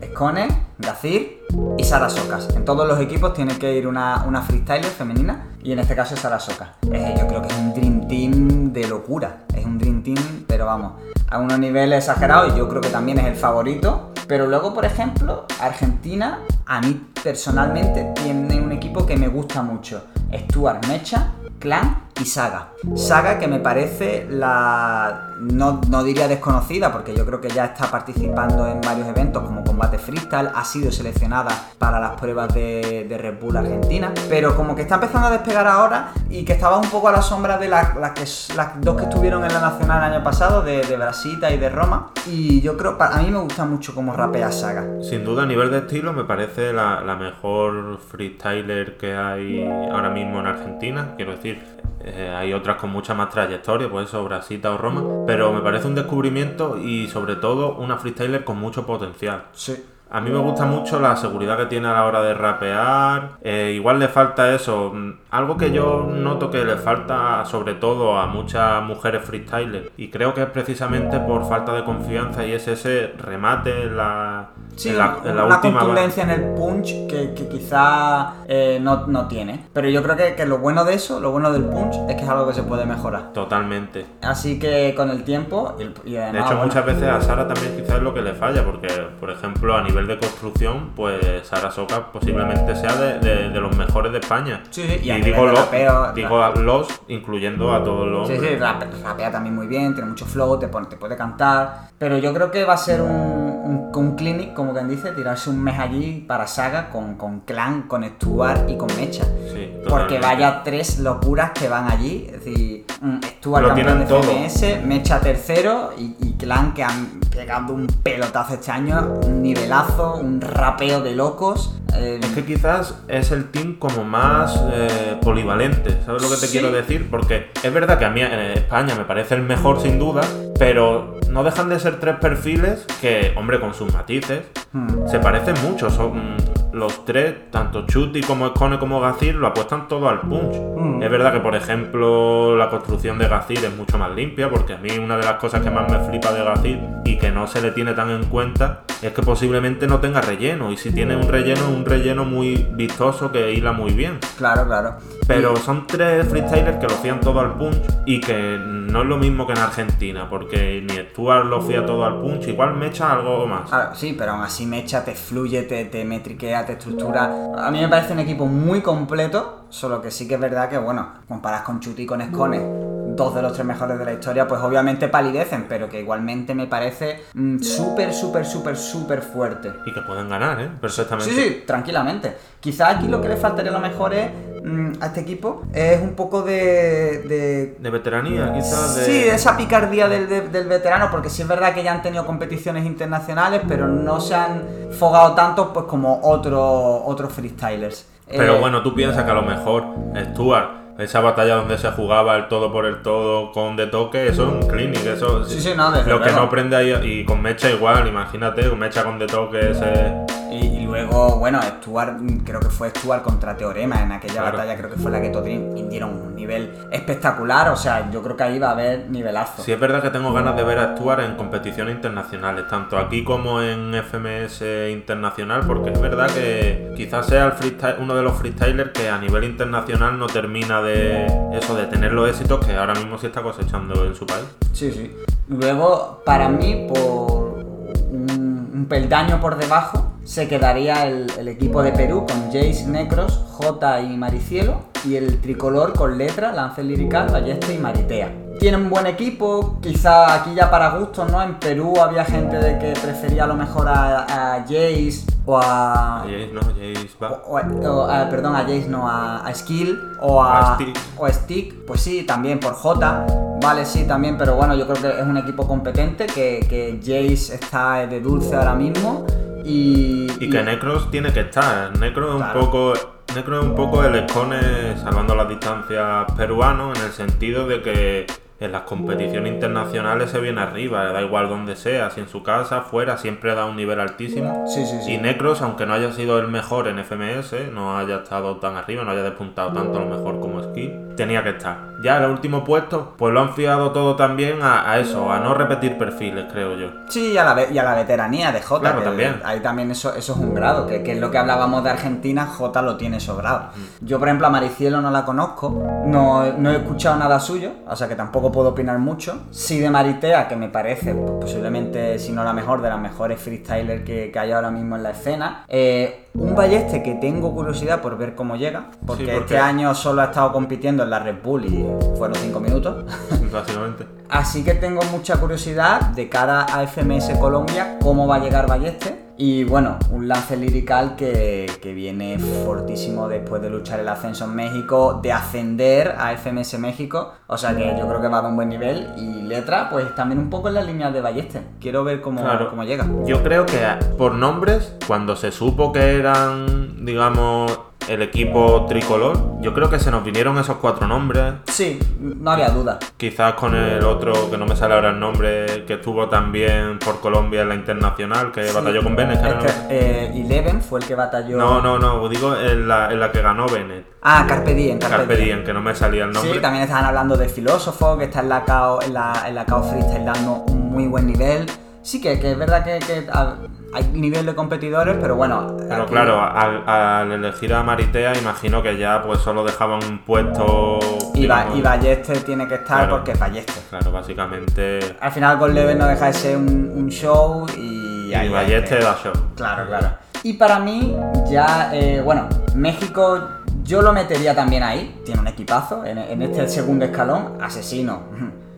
Escone, Gacir y Sara Socas. En todos los equipos tiene que ir una, una freestyler femenina y en este caso es Sara Socas. Eh, yo creo que es un Dream Team de locura. Es un Dream Team, pero vamos, a unos niveles exagerados y yo creo que también es el favorito. Pero luego, por ejemplo, Argentina, a mí personalmente tiene un equipo que me gusta mucho. Stuart Mecha, Clan y Saga. Saga que me parece la... No, no diría desconocida porque yo creo que ya está participando en varios eventos como combate freestyle, ha sido seleccionada para las pruebas de, de Red Bull Argentina, pero como que está empezando a despegar ahora y que estaba un poco a la sombra de la- la que, las dos que estuvieron en la Nacional el año pasado, de, Brasita y de Roma. Y yo creo, a mí me gusta mucho cómo rapea Saga. Sin duda, a nivel de estilo, me parece la, la mejor freestyler que hay ahora mismo en Argentina. Quiero decir, eh, hay otras con mucha más trayectoria, pues eso, Brasita o Roma. Pero me parece un descubrimiento y, sobre todo, una freestyler con mucho potencial. Sí. A mí me gusta mucho la seguridad que tiene a la hora de rapear. Eh, igual le falta eso. mm, Algo que yo noto que le falta sobre todo a muchas mujeres freestylers. Y creo que es precisamente por falta de confianza y es ese remate en la, Sí, en la, en la una última. contundencia en el punch que, que quizá eh, no, no tiene. Pero yo creo que, que lo bueno de eso, lo bueno del punch, es que es algo que se puede mejorar. Totalmente. Así que con el tiempo, y, y además, De hecho, bueno, muchas veces a Sara también quizás es lo que le falla, porque, por ejemplo, a nivel de construcción, pues Sara Soca posiblemente sea de, de- de los mejores de España. Sí, sí, y y digo, los, rapeo, digo a los, incluyendo a todos los Sí, sí, rap- rapea también muy bien, tiene mucho flow, te, pone- te puede cantar. Pero yo creo que va a ser un, un, un clinic, como quien dice, tirarse un mes allí para Saga con, con Clan, con Stuart y con Mecha. Sí, Porque vaya tres locuras que van allí. Es decir, mm, Stuart Lo campeón de todo. FMS, Mecha tercero y, y Clan que han pegado un pelotazo este año, un nivelazo, un rapeo de locos. eh, Es que quizás es el team como más eh, polivalente, ¿sabes lo que te Sí. quiero decir? Porque es verdad que a mí en España me parece el mejor sin duda, pero no dejan de ser tres perfiles que, hombre, con sus matices, hmm. se parecen mucho. Son los tres, tanto Chuti como Escone como Gazir, lo apuestan todo al punch. Mm. Es verdad que, por ejemplo, la construcción de Gazir es mucho más limpia, porque a mí una de las cosas que más me flipa de Gazir y que no se le tiene tan en cuenta es que posiblemente no tenga relleno. Y si tiene un relleno, es un relleno muy vistoso que hila muy bien. Claro, claro. Pero son tres freestylers que lo fían todo al punch y que no es lo mismo que en Argentina, porque ni Stuart lo fía todo al punch, igual me echa algo más. Claro, sí, pero aún así Mecha te fluye, te, te metriquea, te estructura. A mí me parece un equipo muy completo, solo que sí que es verdad que, bueno, comparas con Chuti y con Escone, dos de los tres mejores de la historia, pues obviamente palidecen, pero que igualmente me parece mm, súper, súper, súper, súper fuerte. Y que pueden ganar, ¿eh? Perfectamente. Sí, sí, tranquilamente. Quizás aquí lo que le faltaría a lo mejor es mm, a este equipo es un poco de- de De veteranía, quizás. De... Sí, esa picardía del, del- del veterano, porque sí es verdad que ya han tenido competiciones internacionales, pero no se han fogado tanto pues como otros otros freestylers. Pero Eh, bueno, tú piensas que a lo mejor Stuart, esa batalla donde se jugaba el todo por el todo con de toque, eso es un clinic, eso Sí, sí, no, desde Lo que no prende ahí, y con Mecha igual, imagínate, con Mecha con de toque ese... Y luego, bueno, Stuart, creo que fue Stuart contra Teorema en aquella Claro. batalla, creo que fue la que Totrin dieron un nivel espectacular, o sea, yo creo que ahí va a haber nivelazo. Sí es verdad que tengo ganas de ver a Stuart en competiciones internacionales, tanto aquí como en FMS internacional, porque es verdad que quizás sea el freestyle- uno de los freestylers que a nivel internacional no termina de eso, de tener los éxitos que ahora mismo sí está cosechando en su país. Sí, sí. Luego, para mí, por un, un peldaño por debajo, se quedaría el, el equipo de Perú con Jace, Necros, J y Maricielo. Y el tricolor con letra, Lance Lirical, Balleste y Maritea. Tienen un buen equipo, quizá aquí ya para gustos, ¿no? En Perú había gente de que prefería a lo mejor a, a Jace o a... Jace, ¿no? Jace va. O, o- o a- perdón, a Jace, no, a, a Skill o a, A Stick. o a Stick, pues sí, también por J, vale, sí, también, pero bueno, yo creo que es un equipo competente, que, que Jace está de dulce ahora mismo y... Y que Necros tiene que estar. Necro es Claro. un poco. Necro es un poco el escone salvando las distancias peruano en el sentido de que en las competiciones internacionales se viene arriba, da igual donde sea, si en su casa, fuera, siempre da un nivel altísimo. Sí, sí, sí. Y Necros, aunque no haya sido el mejor en FMS, no haya estado tan arriba, no haya despuntado tanto a lo mejor como Skill, tenía que estar. Ya el último puesto, pues lo han fiado todo también a, a eso, a no repetir perfiles, creo yo. Sí, y a la, y a la veteranía de Jota. Claro, también. Ahí también eso, eso es un grado, que, que es lo que hablábamos de Argentina, Jota lo tiene sobrado. Yo, por ejemplo, a Maricielo no la conozco, no, no he escuchado nada suyo, o sea que tampoco puedo opinar mucho. Sí de Maritea, que me parece pues, posiblemente, si no la mejor, de las mejores freestylers que, que hay ahora mismo en la escena. Eh, un Balleste que tengo curiosidad por ver cómo llega, porque, Sí, porque- este año solo ha estado compitiendo en la Red Bull y fueron 5 minutos. Básicamente. Así que tengo mucha curiosidad de cara a FMS Colombia, cómo va a llegar Balleste. Y bueno, un lance lirical que, que viene fortísimo después de luchar el ascenso en México, de ascender a FMS México. O sea que yo creo que va a un buen nivel. Y letra, pues también un poco en la línea de Balleste. Quiero ver cómo, Claro. cómo llega. Yo creo que por nombres, cuando se supo que eran, digamos, el equipo tricolor, yo creo que se nos vinieron esos cuatro nombres. Sí, no había duda. Quizás con el otro, que no me sale ahora el nombre, que estuvo también por Colombia en la internacional, que batalló con Bennett. que ahora no- Este, eh, Eleven fue el que batalló. No, no, no, digo en la, en la que ganó Bennett. Ah, Carpe Diem, Carpe, Carpe Diem. Diem, que no me salía el nombre. Sí, también estaban hablando de filósofo, que está en la KO, en la, en la KO Freestyle dando un muy buen nivel. Sí, que, que es verdad que, que, a- hay nivel de competidores, pero bueno. Pero aquí- claro, al, al elegir a Maritea, imagino que ya pues solo dejaban un puesto. Y, Ba- digamos, y Balleste tiene que estar Claro. porque es Balleste. Claro, básicamente. Al final, Gold Level no deja de ser un, un show y. Y ahí hay Balleste que- da show. Claro, claro. Y para mí, ya, eh, bueno, México yo lo metería también ahí. Tiene un equipazo en, en este segundo escalón. Asesino.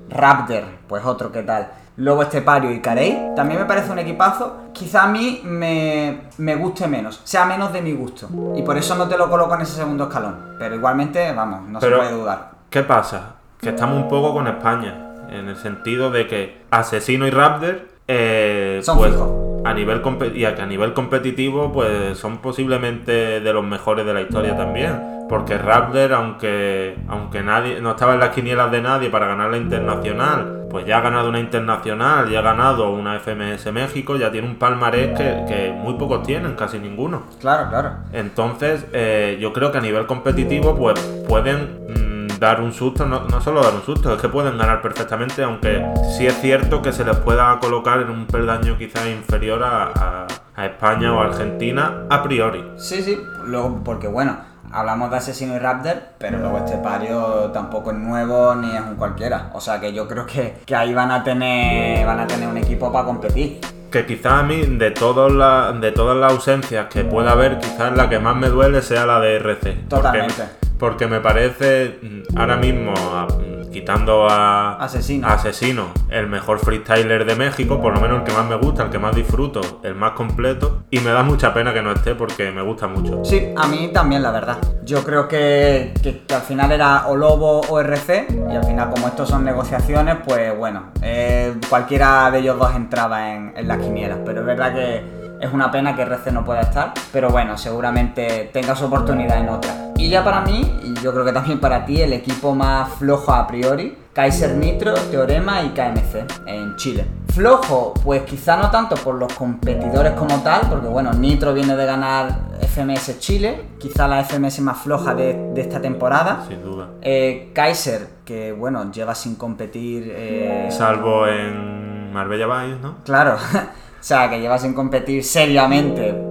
Raptor, pues otro que tal. Luego Estepario y Carey. También me parece un equipazo. Quizá a mí me, me guste menos. Sea menos de mi gusto. Y por eso no te lo coloco en ese segundo escalón. Pero igualmente, vamos, no Pero- se puede dudar. ¿Qué pasa? que estamos un poco con España, en el sentido de que Asesino y Raptor eh, Son pues, fijos. A nivel y a que a nivel competitivo pues son posiblemente de los mejores de la historia también porque Raptor aunque aunque nadie no estaba en las quinielas de nadie para ganar la internacional pues ya ha ganado una internacional ya ha ganado una FMS México ya tiene un palmarés que, que muy pocos tienen casi ninguno Claro, claro. entonces, eh, yo creo que a nivel competitivo, pues pueden mm, dar un susto, no, no solo dar un susto, es que pueden ganar perfectamente, aunque sí es cierto que se les pueda colocar en un peldaño quizás inferior a, a- a España o Argentina a priori. Sí, sí, luego, porque bueno, hablamos de Asesino y Raptor, pero luego este pario tampoco es nuevo ni es un cualquiera. O sea que yo creo que, que ahí van a tener van a tener un equipo para competir. Que quizás a mí, de, todas las de todas las ausencias que pueda haber, quizás la que más me duele sea la de RC. Totalmente. Porque, porque me parece, mm, ahora mismo, mm, quitando a Asesino. a Asesino, el mejor freestyler de México, por lo menos el que más me gusta, el que más disfruto, el más completo. Y me da mucha pena que no esté porque me gusta mucho. Sí, a mí también, la verdad. Yo creo que, que- que al final era o Lobo o RC, y al final, como estos son negociaciones, pues bueno, eh, cualquiera de ellos dos entraba en, en las quinielas. Pero es verdad que es una pena que RC no pueda estar, pero bueno, seguramente tenga su oportunidad en otra. Y ya para mí, y yo creo que también para ti, el equipo más flojo a priori, Kaiser Nitro, Teorema y KMC en Chile. Flojo, pues quizá no tanto por los competidores como tal, porque bueno, Nitro viene de ganar FMS Chile, quizá la FMS más floja de, de esta temporada. Sin duda. Eh, Kaiser, que bueno, lleva sin competir. eh, Salvo en Marbella Bayes, ¿no? Claro, o sea, que lleva sin competir seriamente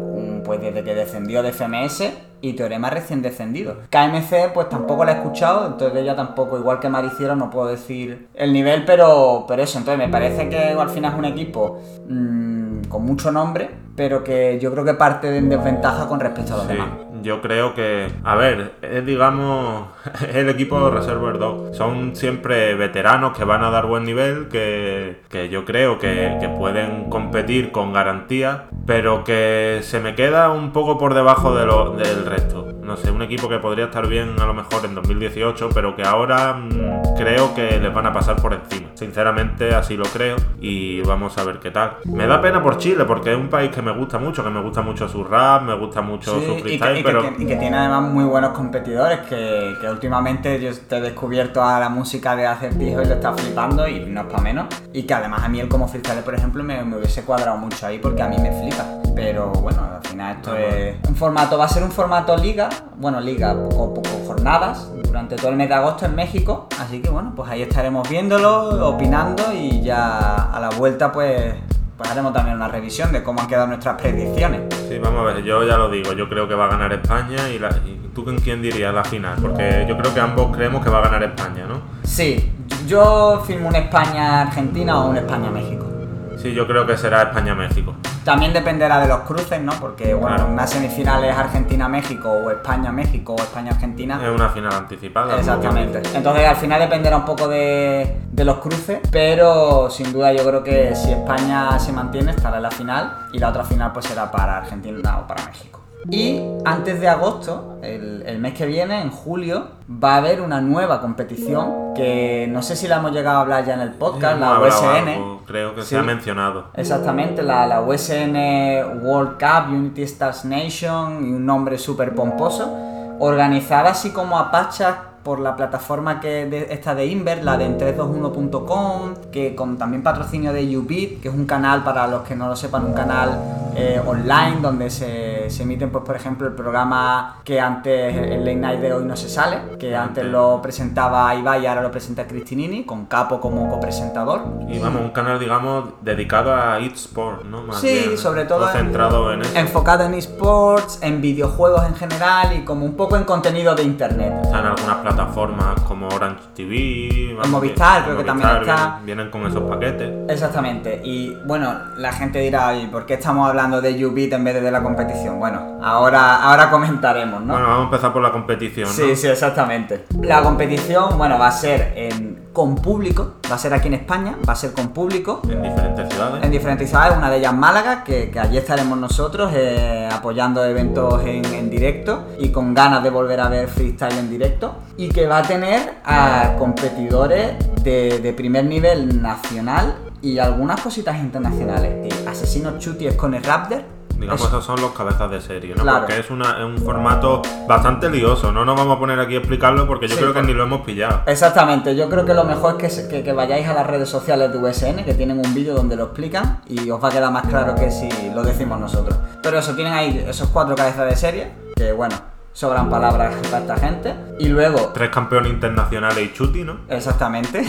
pues desde que descendió de FMS y Teorema recién descendido. KMC pues tampoco la he escuchado, entonces ella tampoco, igual que Mariciero, no puedo decir el nivel, pero, pero eso, entonces me parece que al final es un equipo mm, con mucho nombre, pero que yo creo que parte en desventaja con respecto a los Sí, demás. Yo creo que, a ver, es digamos el equipo Reservoir Dog. Son siempre veteranos que van a dar buen nivel, que, que yo creo que, que pueden competir con garantía, pero que se me queda un poco por debajo de lo, del resto. No sé, un equipo que podría estar bien a lo mejor en 2018, pero que ahora mm, creo que les van a pasar por encima. Sinceramente así lo creo y vamos a ver qué tal. Me da pena por Chile porque es un país que me gusta mucho, que me gusta mucho su rap, me gusta mucho Sí, su y que, freestyle, y que pero... tiene- y que tiene además muy buenos competidores que, que últimamente yo te he descubierto a la música de Acertijo y lo está flipando y no es para menos. Y que además a mí el como freestyle, por ejemplo, me, me hubiese cuadrado mucho ahí porque a mí me flipa. Pero bueno, al final esto Ah, es un formato, va a ser un formato liga, bueno, liga, poco, poco jornadas durante todo el mes de agosto en México. Así que bueno, pues ahí estaremos viéndolo, opinando y ya a la vuelta pues, pues haremos también una revisión de cómo han quedado nuestras predicciones. Sí, vamos a ver, yo ya lo digo, yo creo que va a ganar España y, la, y tú con quién dirías la final, porque yo creo que ambos creemos que va a ganar España, ¿no? Sí, yo firmo un España-Argentina o un España-México. Sí, yo creo que será España-México. También dependerá de los cruces, ¿no? Porque, bueno, Claro. una semifinal es Argentina-México o España-México o España-Argentina. Es una final anticipada. Exactamente. Entonces al final dependerá un poco de, de los cruces, pero sin duda yo creo que si España se mantiene estará en la final y la otra final pues será para Argentina o para México. Y antes de agosto, el, el mes que viene, en julio, va a haber una nueva competición que no sé si la hemos llegado a hablar ya en el podcast, Hemos la USN. algo, creo que Sí. se ha mencionado. Exactamente, la, la USN World Cup Unity Stars Nation y un nombre súper pomposo, organizada así como a pachas por la plataforma que de- esta de Inver, la de en321.com, que con también patrocinio de Ubit, que es un canal, para los que no lo sepan, un canal eh, online donde se, se emiten, pues por ejemplo, el programa que antes, el Late Night de hoy no se sale, que antes lo presentaba Ibai y ahora lo presenta Cristinini, con Capo como copresentador. Y vamos, un canal, digamos, dedicado a eSport, ¿no? Más Sí, bien, sobre todo o centrado en, eso. enfocado en esports, en videojuegos en general y como un poco en contenido de internet. Están algunas plataformas como Orange TV. vamos, Movistar, en creo que también está. Vienen, vienen con esos paquetes. Exactamente. Y bueno, la gente dirá, ¿y por qué estamos hablando de Ubit en vez de de la competición? bueno, ahora, ahora comentaremos, ¿no? Bueno, vamos a empezar por la competición, ¿no? Sí, sí, exactamente. La competición, bueno, va a ser en- con público, va a ser aquí en España, va a ser con público. En diferentes ciudades. En diferentes ciudades, una de ellas Málaga, que, que allí estaremos nosotros eh, apoyando eventos en, en directo y con ganas de volver a ver freestyle en directo. Y que va a tener a competidores de, de primer nivel nacional y algunas cositas internacionales. Y Asesino Chuti con el Raptor. Digamos, Es- esos son los cabezas de serie, ¿no? Claro. Porque es, una, es un formato bastante lioso. No nos vamos a poner aquí a explicarlo porque yo Sí, creo que por- ni lo hemos pillado. Exactamente, yo creo que lo mejor es que, se- que- que vayáis a las redes sociales de USN, que tienen un vídeo donde lo explican y os va a quedar más claro que si lo decimos nosotros. Pero eso, tienen ahí esos cuatro cabezas de serie, que bueno, sobran palabras para esta gente. Y luego, Tres campeones internacionales y chuti, ¿no? exactamente.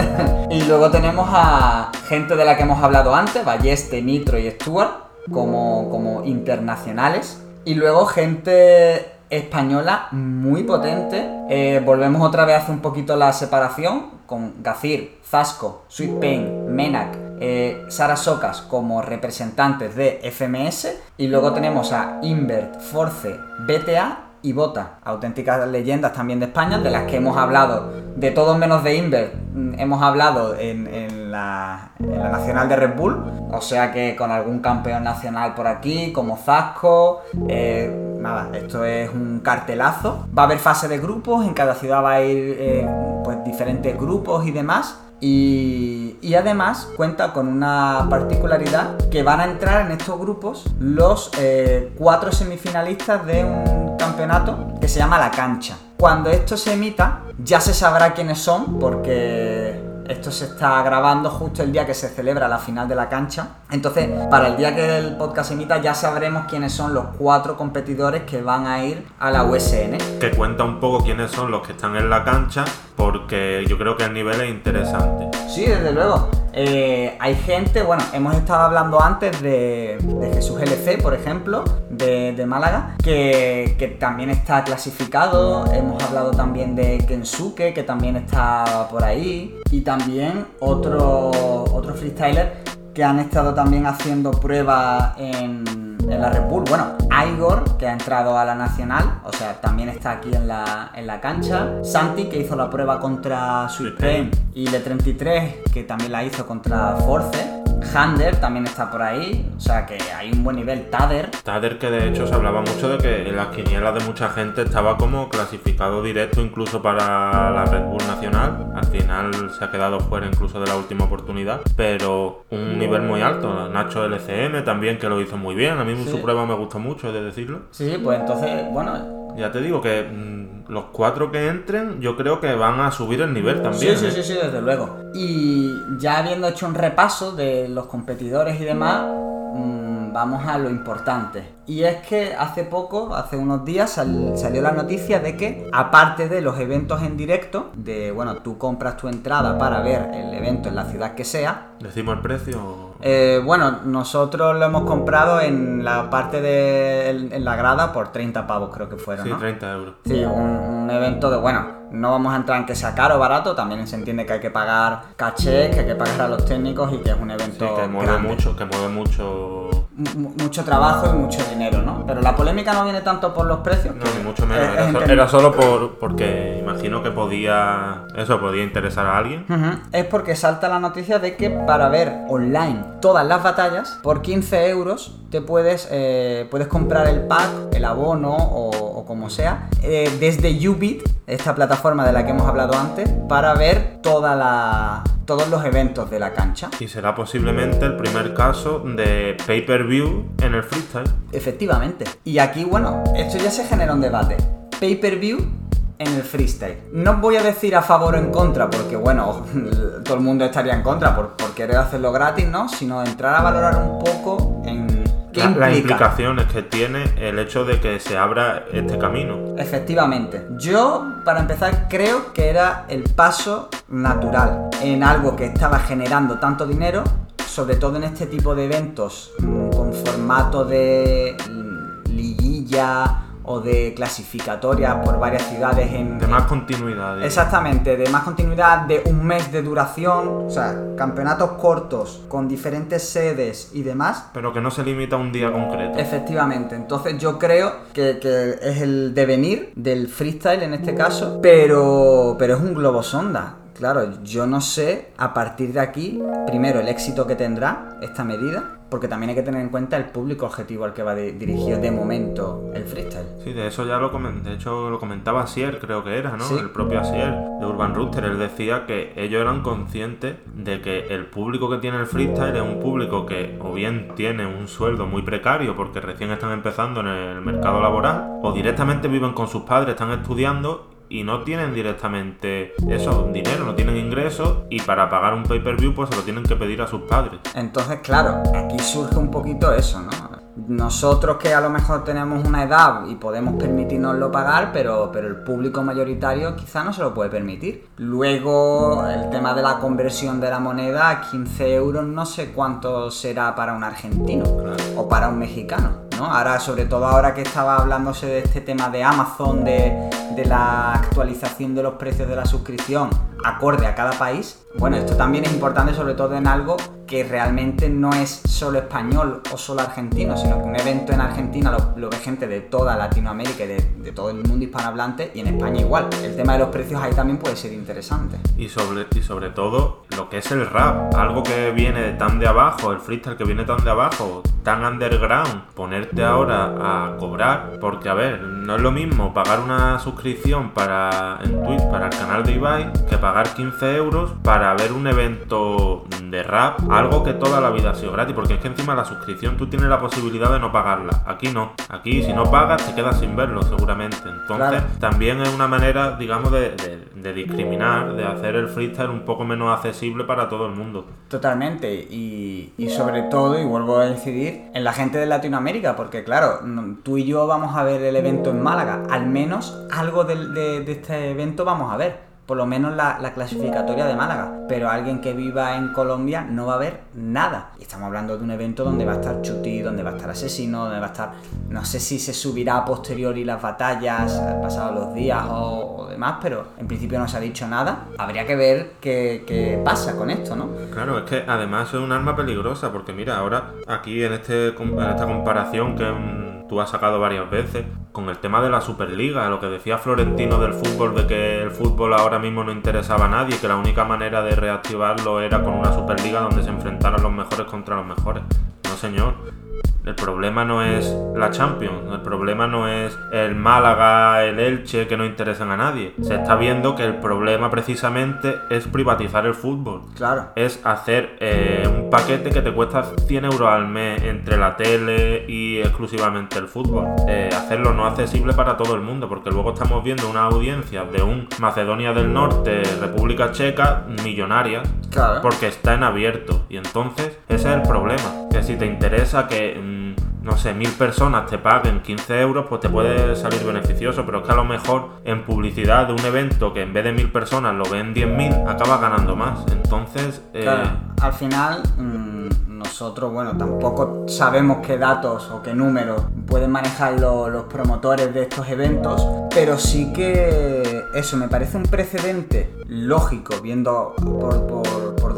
y luego tenemos a gente de la que hemos hablado antes, Balleste, Nitro y Stuart, como, como internacionales. Y luego gente española muy potente. Eh, volvemos otra vez hace un poquito la separación con Gazir, Zasco, Sweet Pain, Menac, eh, Sara Socas como representantes de FMS. Y luego tenemos a Invert, Force, BTA y Bota, auténticas leyendas también de España, de las que hemos hablado, de todos menos de Invert, mm, hemos hablado en, en la Nacional de Red Bull, o sea que con algún campeón nacional por aquí, como Zasco, eh, nada, esto es un cartelazo. Va a haber fase de grupos, en cada ciudad va a ir eh, pues diferentes grupos y demás. Y, y además cuenta con una particularidad que van a entrar en estos grupos los eh, cuatro semifinalistas de un campeonato que se llama La Cancha. Cuando esto se emita ya se sabrá quiénes son porque esto se está grabando justo el día que se celebra la final de la cancha. Entonces, para el día que el podcast se emita ya sabremos quiénes son los cuatro competidores que van a ir a la USN. Que cuenta un poco quiénes son los que están en la cancha, porque yo creo que el nivel es interesante. Sí, desde luego. Eh, hay gente, bueno, hemos estado hablando antes de, de Jesús LC, por ejemplo, de, de Málaga, que, que también está clasificado. Hemos hablado también de Kensuke, que también está por ahí. Y también otro, otro freestyler que han estado también haciendo pruebas en, en la Red Bull. Bueno, Igor, que ha entrado a la Nacional, o sea, también está aquí en la, en la cancha. Santi, que hizo la prueba contra Sweet. Y Le33, que también la hizo contra Force. Hander también está por ahí, o sea que hay un buen nivel. Tader, Tader que de hecho se hablaba mucho de que en las quinielas de mucha gente estaba como clasificado directo incluso para la Red Bull Nacional. Al final se ha quedado fuera incluso de la última oportunidad, pero un nivel muy alto. Nacho LCM también que lo hizo muy bien. A mí Sí. su prueba me gustó mucho, he de decirlo. sí, pues entonces, bueno, Ya te digo que mm, los cuatro que entren yo creo que van a subir el nivel también. Sí, sí, ¿eh? sí, sí, desde luego. Y ya habiendo hecho un repaso de los competidores y demás, mm, vamos a lo importante. Y es que hace poco, hace unos días, sal- salió la noticia de que, aparte de los eventos en directo, de, bueno, tú compras tu entrada para ver el evento en la ciudad que sea, ¿Decimos el precio? Eh, bueno, nosotros lo hemos comprado en la parte de en, la grada por 30 pavos creo que fueron, Sí, ¿no? 30 euros. Sí, un, un evento de, bueno, no vamos a entrar en que sea caro o barato, también se entiende que hay que pagar caché, que hay que pagar a los técnicos y que es un Sí, evento que mueve grande. mucho, que mueve mucho. Mu- mucho trabajo y mucho dinero, ¿no? Pero la polémica no viene tanto por los precios. No, ni mucho menos. Era, so- solo por, porque imagino que podía. Eso podía interesar a alguien. Es porque salta la noticia de que para ver online todas las batallas, por 15 euros te puedes, eh, puedes comprar el pack, el abono o, o como sea, eh, desde Ubit, esta plataforma de la que hemos hablado antes, para ver toda la, todos los eventos de la cancha. Y será posiblemente el primer caso de pay-per-view en el freestyle. Efectivamente. Y aquí, bueno, esto ya se genera un debate. Pay-per-view en el freestyle. No voy a decir a favor o en contra, porque bueno, todo el mundo estaría en contra por, por querer hacerlo gratis, ¿no? Sino entrar a valorar un poco en qué La- Las implica. implicaciones que tiene el hecho de que se abra este camino. Efectivamente. Yo, para empezar, creo que era el paso natural en algo que estaba generando tanto dinero, sobre todo en este tipo de eventos mm, con formato de mm, liguilla o de clasificatorias por varias ciudades en... De más continuidad. Exactamente, de más continuidad, de un mes de duración, o sea, campeonatos cortos con diferentes sedes y demás. Pero que no se limita a un día concreto. Efectivamente, entonces yo creo que, que es el devenir del freestyle en este caso, pero, pero es un globo sonda. Claro, yo no sé a partir de aquí, primero, el éxito que tendrá esta medida, porque también hay que tener en cuenta el público objetivo al que va de- dirigido de momento el freestyle. Sí, de eso ya lo comenté. De hecho, lo comentaba Asier, creo que era, ¿no? Sí. El propio Asier de Urban Rooster. Él decía que ellos eran conscientes de que el público que tiene el freestyle es un público que o bien tiene un sueldo muy precario porque recién están empezando en el mercado laboral, o directamente viven con sus padres, están estudiando y no tienen directamente eso, dinero, no tienen ingresos y para pagar un pay-per-view pues se lo tienen que pedir a sus padres. Entonces, claro, aquí surge un poquito eso, ¿no? Nosotros que a lo mejor tenemos una edad y podemos permitirnoslo pagar, pero, pero el público mayoritario quizá no se lo puede permitir. Luego, el tema de la conversión de la moneda, 15 euros, no sé cuánto será para un argentino o para un mexicano, Ahora, sobre todo ahora que estaba hablándose de este tema de Amazon, de, la actualización de los precios de la suscripción acorde a cada país. Bueno, esto también es importante sobre todo en algo que realmente no es solo español o solo argentino, sino que un evento en Argentina lo, lo ve gente de toda Latinoamérica y de, de todo el mundo hispanohablante y en España igual. El tema de los precios ahí también puede ser interesante. Y sobre, y sobre todo lo que es el rap, algo que viene tan de abajo, el freestyle que viene tan de abajo, tan underground, ponerte ahora a cobrar, porque a ver, no es lo mismo pagar una suscripción para en Twitch para el canal de Ibai que pagar 15 euros para ver un evento de rap, algo que toda la vida ha sido gratis, porque es que encima la suscripción tú tienes la posibilidad de no pagarla, aquí no, aquí si no pagas te quedas sin verlo seguramente, entonces Claro. también es una manera, digamos, de, de- de discriminar, de hacer el freestyle un poco menos accesible para todo el mundo. Totalmente, y, y sobre todo, y vuelvo a incidir, en la gente de Latinoamérica, porque claro, tú y yo vamos a ver el evento en Málaga, al menos algo de este evento vamos a ver, por lo menos la, la clasificatoria de Málaga, pero alguien que viva en Colombia no va a ver nada. Y estamos hablando de un evento donde va a estar Chuti, donde va a estar Asesino, donde va a estar, no sé si se subirá a posteriori las batallas, pasados los días o, demás, pero en principio no se ha dicho nada. Habría que ver qué, pasa con esto, ¿no? Claro, es que además es un arma peligrosa, porque mira, ahora aquí en, este, en esta comparación que mm, tú has sacado varias veces, con el tema de la Superliga, lo que decía Florentino del fútbol, de que el fútbol ahora mismo no interesaba a nadie, que la única manera de reactivarlo era con una Superliga donde se enfrentaran los mejores contra los mejores. No, señor. El problema no es la Champions, el problema no es el Málaga, el Elche, que no interesan a nadie. Se está viendo que el problema precisamente es privatizar el fútbol Claro. es hacer eh, un paquete que te cuesta 100 euros al mes entre la tele y exclusivamente el fútbol. Eh, hacerlo no accesible para todo el mundo, porque luego estamos viendo una audiencia de un Macedonia del Norte, República Checa, millonarias, Claro. porque está en abierto. Y entonces ese es el problema. Que si te interesa que, no sé, mil personas te paguen 15 euros, pues te puede salir beneficioso. Pero es que a lo mejor en publicidad de un evento que en vez de mil personas lo ven 10.000, acabas ganando más. Entonces, eh, Claro, al final mm, nosotros, bueno, tampoco sabemos qué datos o qué números pueden manejar lo- los promotores de estos eventos, pero sí que eso me parece un precedente lógico, viendo por-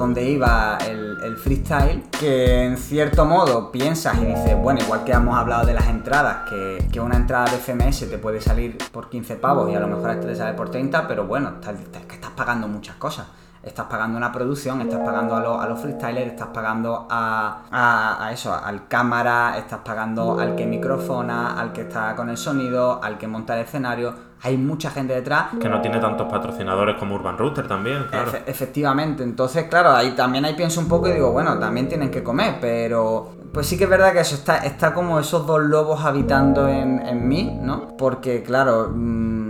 por dónde iba el, freestyle, que en cierto modo piensas y dices, bueno, igual que hemos hablado de las entradas, que, que una entrada de FMS te puede salir por 15 pavos y a lo mejor te sale por 30, pero bueno, estás pagando muchas cosas. Estás pagando una producción, estás pagando a, los- a los freestylers, estás pagando a, a- a eso, al cámara, estás pagando al que microfona, al que está con el sonido, al que monta el escenario. Hay mucha gente detrás. que no tiene tantos patrocinadores como Urban Rooster también, claro. Efe- efectivamente, entonces, claro, ahí también ahí pienso un poco y digo, bueno, también tienen que comer, pero pues sí que es verdad que eso está, está como esos dos lobos habitando en, en mí, ¿no? Porque, claro, mm,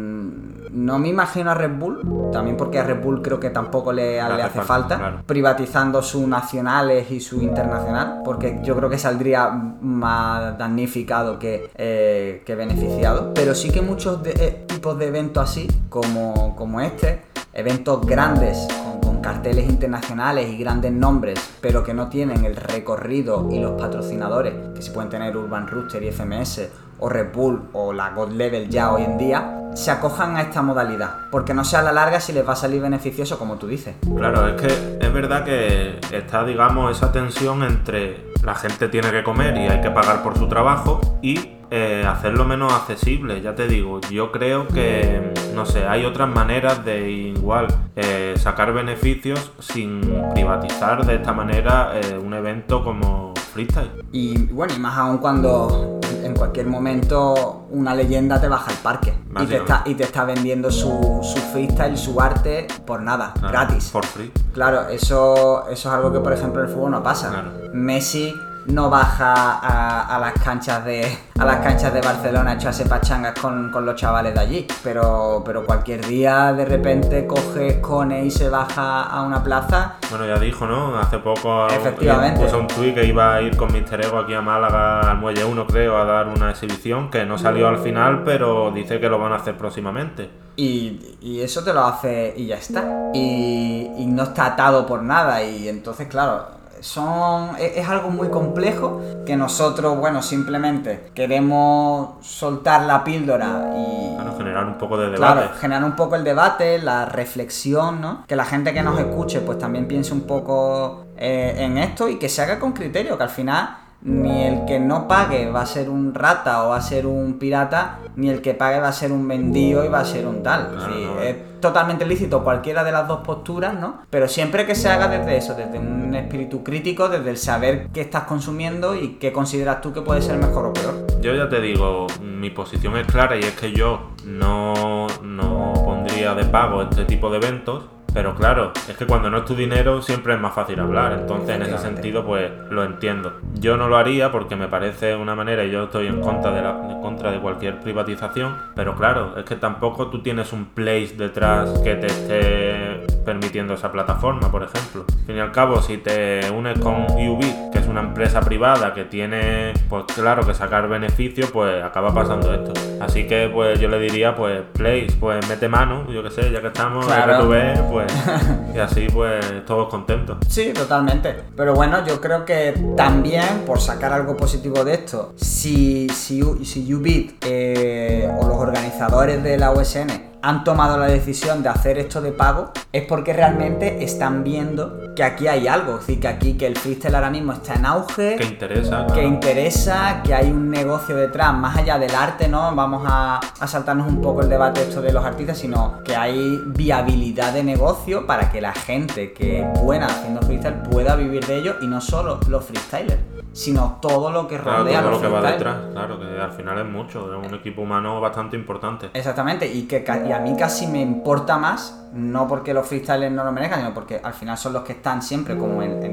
no me imagino a Red Bull, también porque a Red Bull creo que tampoco le, hace hace falta, claro. privatizando sus nacionales y su internacional, porque yo creo que saldría más damnificado que, eh, que beneficiado. Pero sí que muchos de- eh, tipos de eventos así, como, como este, eventos grandes, con, con carteles internacionales y grandes nombres, pero que no tienen el recorrido y los patrocinadores que se pueden tener Urban Rooster y FMS o Red Bull o la God Level ya hoy en día, se acojan a esta modalidad, porque no sea a la larga si les va a salir beneficioso como tú dices. Claro, es que es verdad que está, digamos, esa tensión entre la gente tiene que comer y hay que pagar por su trabajo y eh, hacerlo menos accesible, ya te digo, yo creo que, no sé, hay otras maneras de igual eh, sacar beneficios sin privatizar de esta manera eh, un evento como freestyle. Y bueno, y más aún cuando en cualquier momento una leyenda te baja al parque y te, está, y te está vendiendo su, su freestyle, su arte por nada, gratis. Por free. Claro, eso, eso es algo que por ejemplo en el fútbol no pasa. Claro. Messi no baja a, a las canchas de a las canchas de Barcelona a echarse pachangas con, con los chavales de allí. Pero, pero cualquier día de repente coge Cone y se baja a una plaza. Bueno, ya dijo, ¿no? Hace poco Efectivamente. puso un tuit que iba a ir con Mr. Ego aquí a Málaga, al Muelle 1 creo, a dar una exhibición que no salió al final, pero dice que lo van a hacer próximamente. Y, y eso te lo hace y ya está. Y, y no está atado por nada. Y entonces, claro, son es, es algo muy complejo que nosotros, bueno, simplemente queremos soltar la píldora y Claro, generar un poco de debate. Claro, generar un poco el debate, la reflexión, ¿no? Que la gente que nos escuche pues también piense un poco eh, en esto y que se haga con criterio, que al final ni el que no pague va a ser un rata o va a ser un pirata, ni el que pague va a ser un vendido y va a ser un tal. Claro, Sí, no. es totalmente lícito cualquiera de las dos posturas, ¿no? Pero siempre que se haga desde eso, desde un espíritu crítico, desde el saber qué estás consumiendo y qué consideras tú que puede ser mejor o peor. Yo ya te digo, mi posición es clara y es que yo no, no pondría de pago este tipo de eventos. Pero claro, es que cuando no es tu dinero siempre es más fácil hablar. Entonces en ese sentido pues lo entiendo. Yo no lo haría porque me parece una manera y yo estoy en contra de, la, en contra de cualquier privatización. Pero claro, es que tampoco tú tienes un place detrás que te esté permitiendo esa plataforma, por ejemplo. Al fin y al cabo, si te unes con UB, que es una empresa privada que tiene, pues claro, que sacar beneficio, pues acaba pasando esto. Así que pues yo le diría, pues Place, pues mete mano, yo que sé, ya que estamos, Claro. que tú ves, pues y así pues todos contentos. Sí, totalmente. Pero bueno, yo creo que también, por sacar algo positivo de esto, si, si, si Ubit eh, o los organizadores de la USN han tomado la decisión de hacer esto de pago, es porque realmente están viendo que aquí hay algo. Es decir, que aquí que el freestyle ahora mismo está en auge Que interesa, que claro. interesa, que hay un negocio detrás, más allá del arte, ¿no? Vamos a, a saltarnos un poco el debate esto de los artistas, sino que hay viabilidad de negocio para que la gente que es buena haciendo freestyle pueda vivir de ello y no solo los freestylers, sino todo lo que Claro, rodea a todo los lo que va freestylers. detrás, claro, que al final es mucho, es un equipo humano bastante importante. Exactamente, y que ca- a mí casi me importa más, no porque los freestylers no lo merezcan, sino porque al final son los que están siempre como en, en-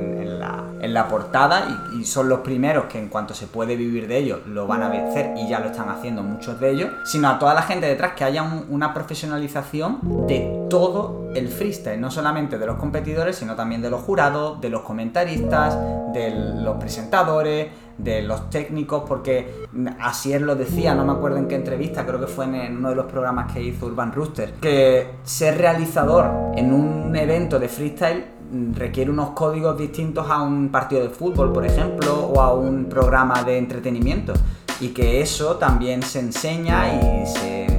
en la, portada y, son los primeros que en cuanto se puede vivir de ellos lo van a vencer y ya lo están haciendo muchos de ellos, sino a toda la gente detrás que haya un- una profesionalización de todo el freestyle, no solamente de los competidores, sino también de los jurados, de los comentaristas, de los presentadores, de los técnicos, porque así él lo decía, no me acuerdo en qué entrevista, creo que fue en, uno de los programas que hizo Urban Rooster, que ser realizador en un evento de freestyle requiere unos códigos distintos a un partido de fútbol, por ejemplo, o a un programa de entretenimiento. Y que eso también se enseña y, se,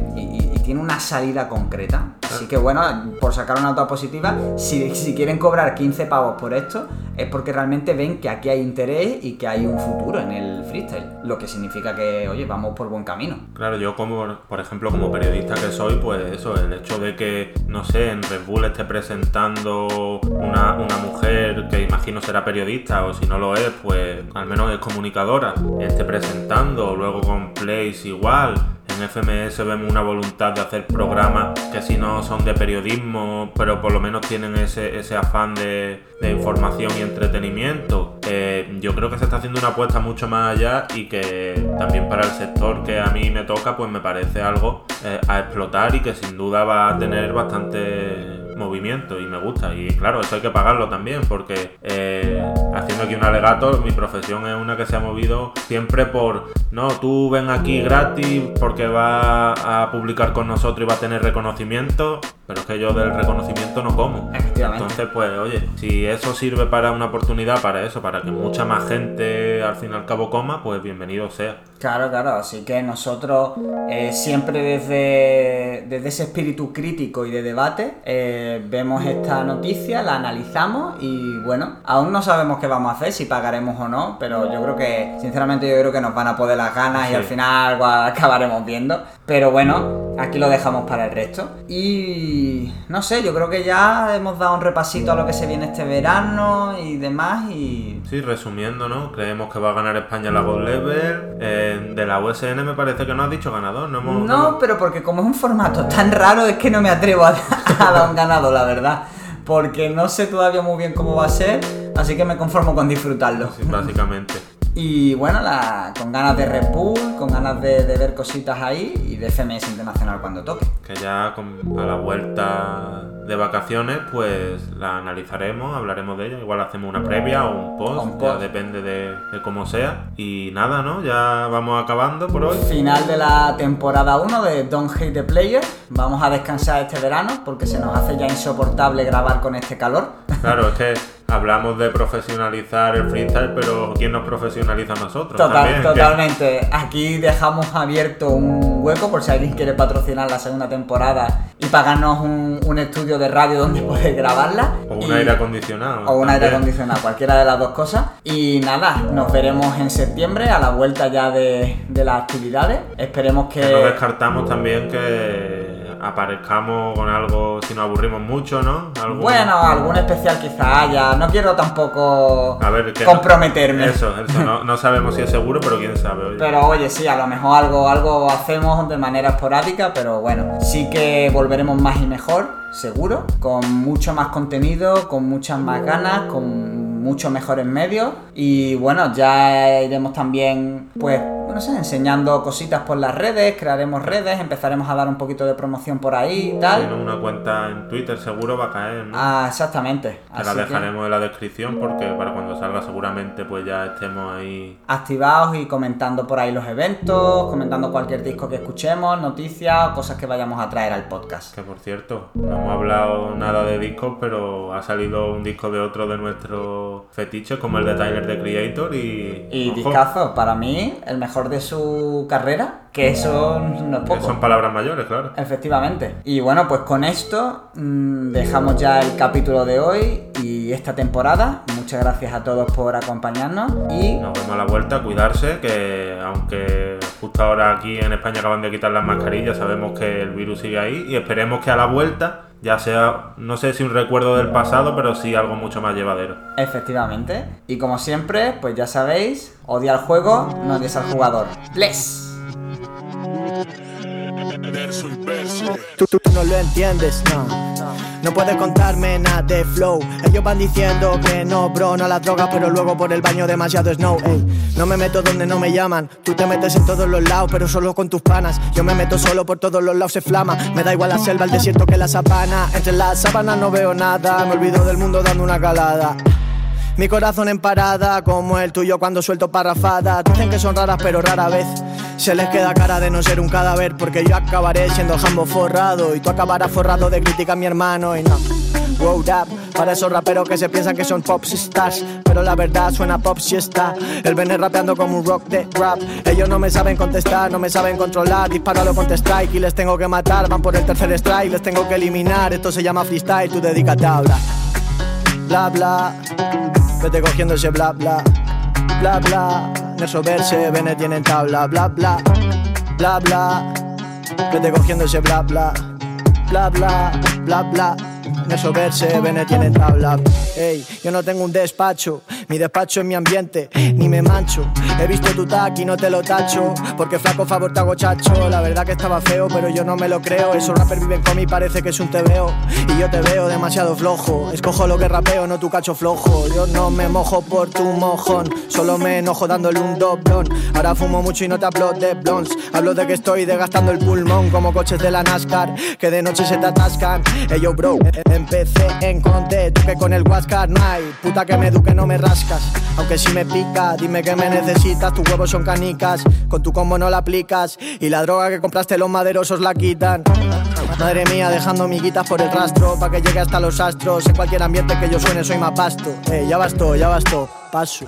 tiene una salida concreta. Así que bueno, por sacar una nota positiva, si, si quieren cobrar 15 pavos por esto, es porque realmente ven que aquí hay interés y que hay un futuro en el freestyle. Lo que significa que, oye, vamos por buen camino. Claro, yo como, por ejemplo, como periodista que soy, pues eso, el hecho de que, no sé, en Red Bull esté presentando una, una mujer que imagino será periodista, o si no lo es, pues al menos es comunicadora, esté presentando, luego con Place igual. En FMS vemos una voluntad de hacer programas que si no son de periodismo, pero por lo menos tienen ese, afán de, de información y entretenimiento. Eh, yo creo que se está haciendo una apuesta mucho más allá y que también para el sector que a mí me toca, pues me parece algo eh, a explotar y que sin duda va a tener bastante movimiento y me gusta. Y claro, eso hay que pagarlo también, porque eh, haciendo aquí un alegato, mi profesión es una que se ha movido siempre por, no, tú ven aquí gratis porque va a publicar con nosotros y va a tener reconocimiento, pero es que yo del reconocimiento no como. Entonces, pues, oye, si eso sirve para una oportunidad, para eso, para que mucha más gente al fin y al cabo coma, pues bienvenido sea. Claro, claro, así que nosotros eh, siempre desde, desde ese espíritu crítico y de debate eh, vemos esta noticia, la analizamos y bueno, aún no sabemos qué vamos a hacer, si pagaremos o no, pero yo creo que, sinceramente yo creo que nos van a poder las ganas y al final acabaremos viendo. Pero bueno, aquí lo dejamos para el resto. Y no sé, yo creo que ya hemos dado un repasito a lo que se viene este verano y demás y... Sí, resumiendo, ¿no? Creemos que va a ganar España la Gold Level. Eh, de la USN me parece que no has dicho ganador, ¿no? no, pero porque como es un formato tan raro es que no me atrevo a, dar un ganador, la verdad. Porque no sé todavía muy bien cómo va a ser, así que me conformo con disfrutarlo. Sí, básicamente. Y bueno, la, con ganas de Red con ganas de, ver cositas ahí y de FMS Internacional cuando toque. Que ya a la vuelta de vacaciones, pues la analizaremos, hablaremos de ella. Igual hacemos una previa o un post, ya depende de, de, cómo sea. Y nada, ¿no? Ya vamos acabando por hoy. Final de la temporada 1 de Don't Hate the Player. Vamos a descansar este verano porque se nos hace ya insoportable grabar con este calor. Claro, es que hablamos de profesionalizar el freestyle, pero ¿quién nos profesionaliza a nosotros? totalmente. Aquí dejamos abierto un hueco por si alguien quiere patrocinar la segunda temporada y pagarnos un, estudio de radio donde poder grabarla. O un aire acondicionado. O un aire acondicionado, cualquiera de las dos cosas. Y nada, nos veremos en septiembre a la vuelta ya de, de las actividades. Esperemos que... que no descartamos también que aparezcamos con algo si nos aburrimos mucho, ¿no? Bueno, algún especial quizá haya. No quiero tampoco comprometerme. eso, eso. No, sabemos si es seguro, pero quién sabe. Pero oye, sí, a lo mejor algo, algo hacemos de manera esporádica, pero bueno, sí que volveremos más y mejor, seguro. Con mucho más contenido, con muchas más ganas, con muchos mejores medios. Y bueno, ya iremos también, pues no sé, enseñando cositas por las redes, crearemos redes, empezaremos a dar un poquito de promoción por ahí y tal. una cuenta en Twitter seguro va a caer, ¿no? Ah, exactamente. Te la dejaremos en la descripción porque para cuando salga seguramente pues ya estemos ahí activados y comentando por ahí los eventos, comentando cualquier disco que escuchemos, noticias o cosas que vayamos a traer al podcast. Que por cierto, no hemos hablado nada de discos, pero ha salido un disco de otro de nuestros fetiches como el de Tyler the Creator y... Y discazo, para mí el mejor de su carrera, que eso no es poco. Son palabras mayores, claro. Efectivamente. Y bueno, pues con esto mm, dejamos ya el capítulo de hoy y esta temporada. Muchas gracias a todos por acompañarnos y... Nos vemos a la vuelta, cuidarse, que aunque justo ahora aquí en España acaban de quitar las mascarillas, sabemos que el virus sigue ahí y esperemos que a la vuelta ya sea, no sé si un recuerdo del pasado, pero sí algo mucho más llevadero. Efectivamente. Y como siempre, pues ya sabéis, odia al juego, no odies al jugador. ¡Bless! Tú, tú, no lo entiendes, no. No puedes contarme nada de flow. Ellos van diciendo que no, bro, no a las drogas, pero luego por el baño demasiado snow. Ey. No me meto donde no me llaman. Tú te metes en todos los lados, pero solo con tus panas. Yo me meto solo por todos los lados, se flama. Me da igual la selva, el desierto que la sabana. Entre las sábanas no veo nada. Me olvido del mundo dando una calada. Mi corazón en parada, como el tuyo cuando suelto parrafadas. Dicen que son raras, pero rara vez. Se les queda cara de no ser un cadáver, porque yo acabaré siendo jambo forrado. Y tú acabarás forrado de crítica a mi hermano, y no. Wow, up, para esos raperos que se piensan que son pop stars. Pero la verdad suena pop si está. El vene rapeando como un rock de rap. Ellos no me saben contestar, no me saben controlar. Disparo lo con strike y les tengo que matar. Van por el tercer strike, les tengo que eliminar. Esto se llama freestyle, tú dedícate a hablar. Bla bla. Vete cogiendo ese bla bla, bla bla. Nerso verse, Bene tienen tabla, bla bla, bla bla. Vete cogiendo ese bla bla, bla bla, bla bla. Nerso verse, Bene tienen tabla. Ey, yo no tengo un despacho, Mi despacho es mi ambiente, ni me mancho. He visto tu y no te lo tacho. Porque flaco favor te hago chacho. La verdad que estaba feo, pero yo no me lo creo. Esos rappers viven con mí, parece que es un veo Y yo te veo demasiado flojo. Escojo lo que rapeo, no tu cacho flojo. Yo no me mojo por tu mojón. Solo me enojo dándole un doblón. Ahora fumo mucho y no te hablo de blondes. Hablo de que estoy desgastando el pulmón como coches de la NASCAR. Que de noche se te atascan. Ey yo, bro, empecé en conte. Tú que con el Huascar no. Puta que me eduque, no me rascas. Aunque si me pica, dime que me necesitas. Tus huevos son canicas. Con tu combo no la aplicas. Y la droga que compraste los maderosos la quitan. Madre mía, dejando miguitas por el rastro. Pa' que llegue hasta los astros. En cualquier ambiente que yo suene, soy más pasto. Eh, ya bastó, ya bastó. Paso.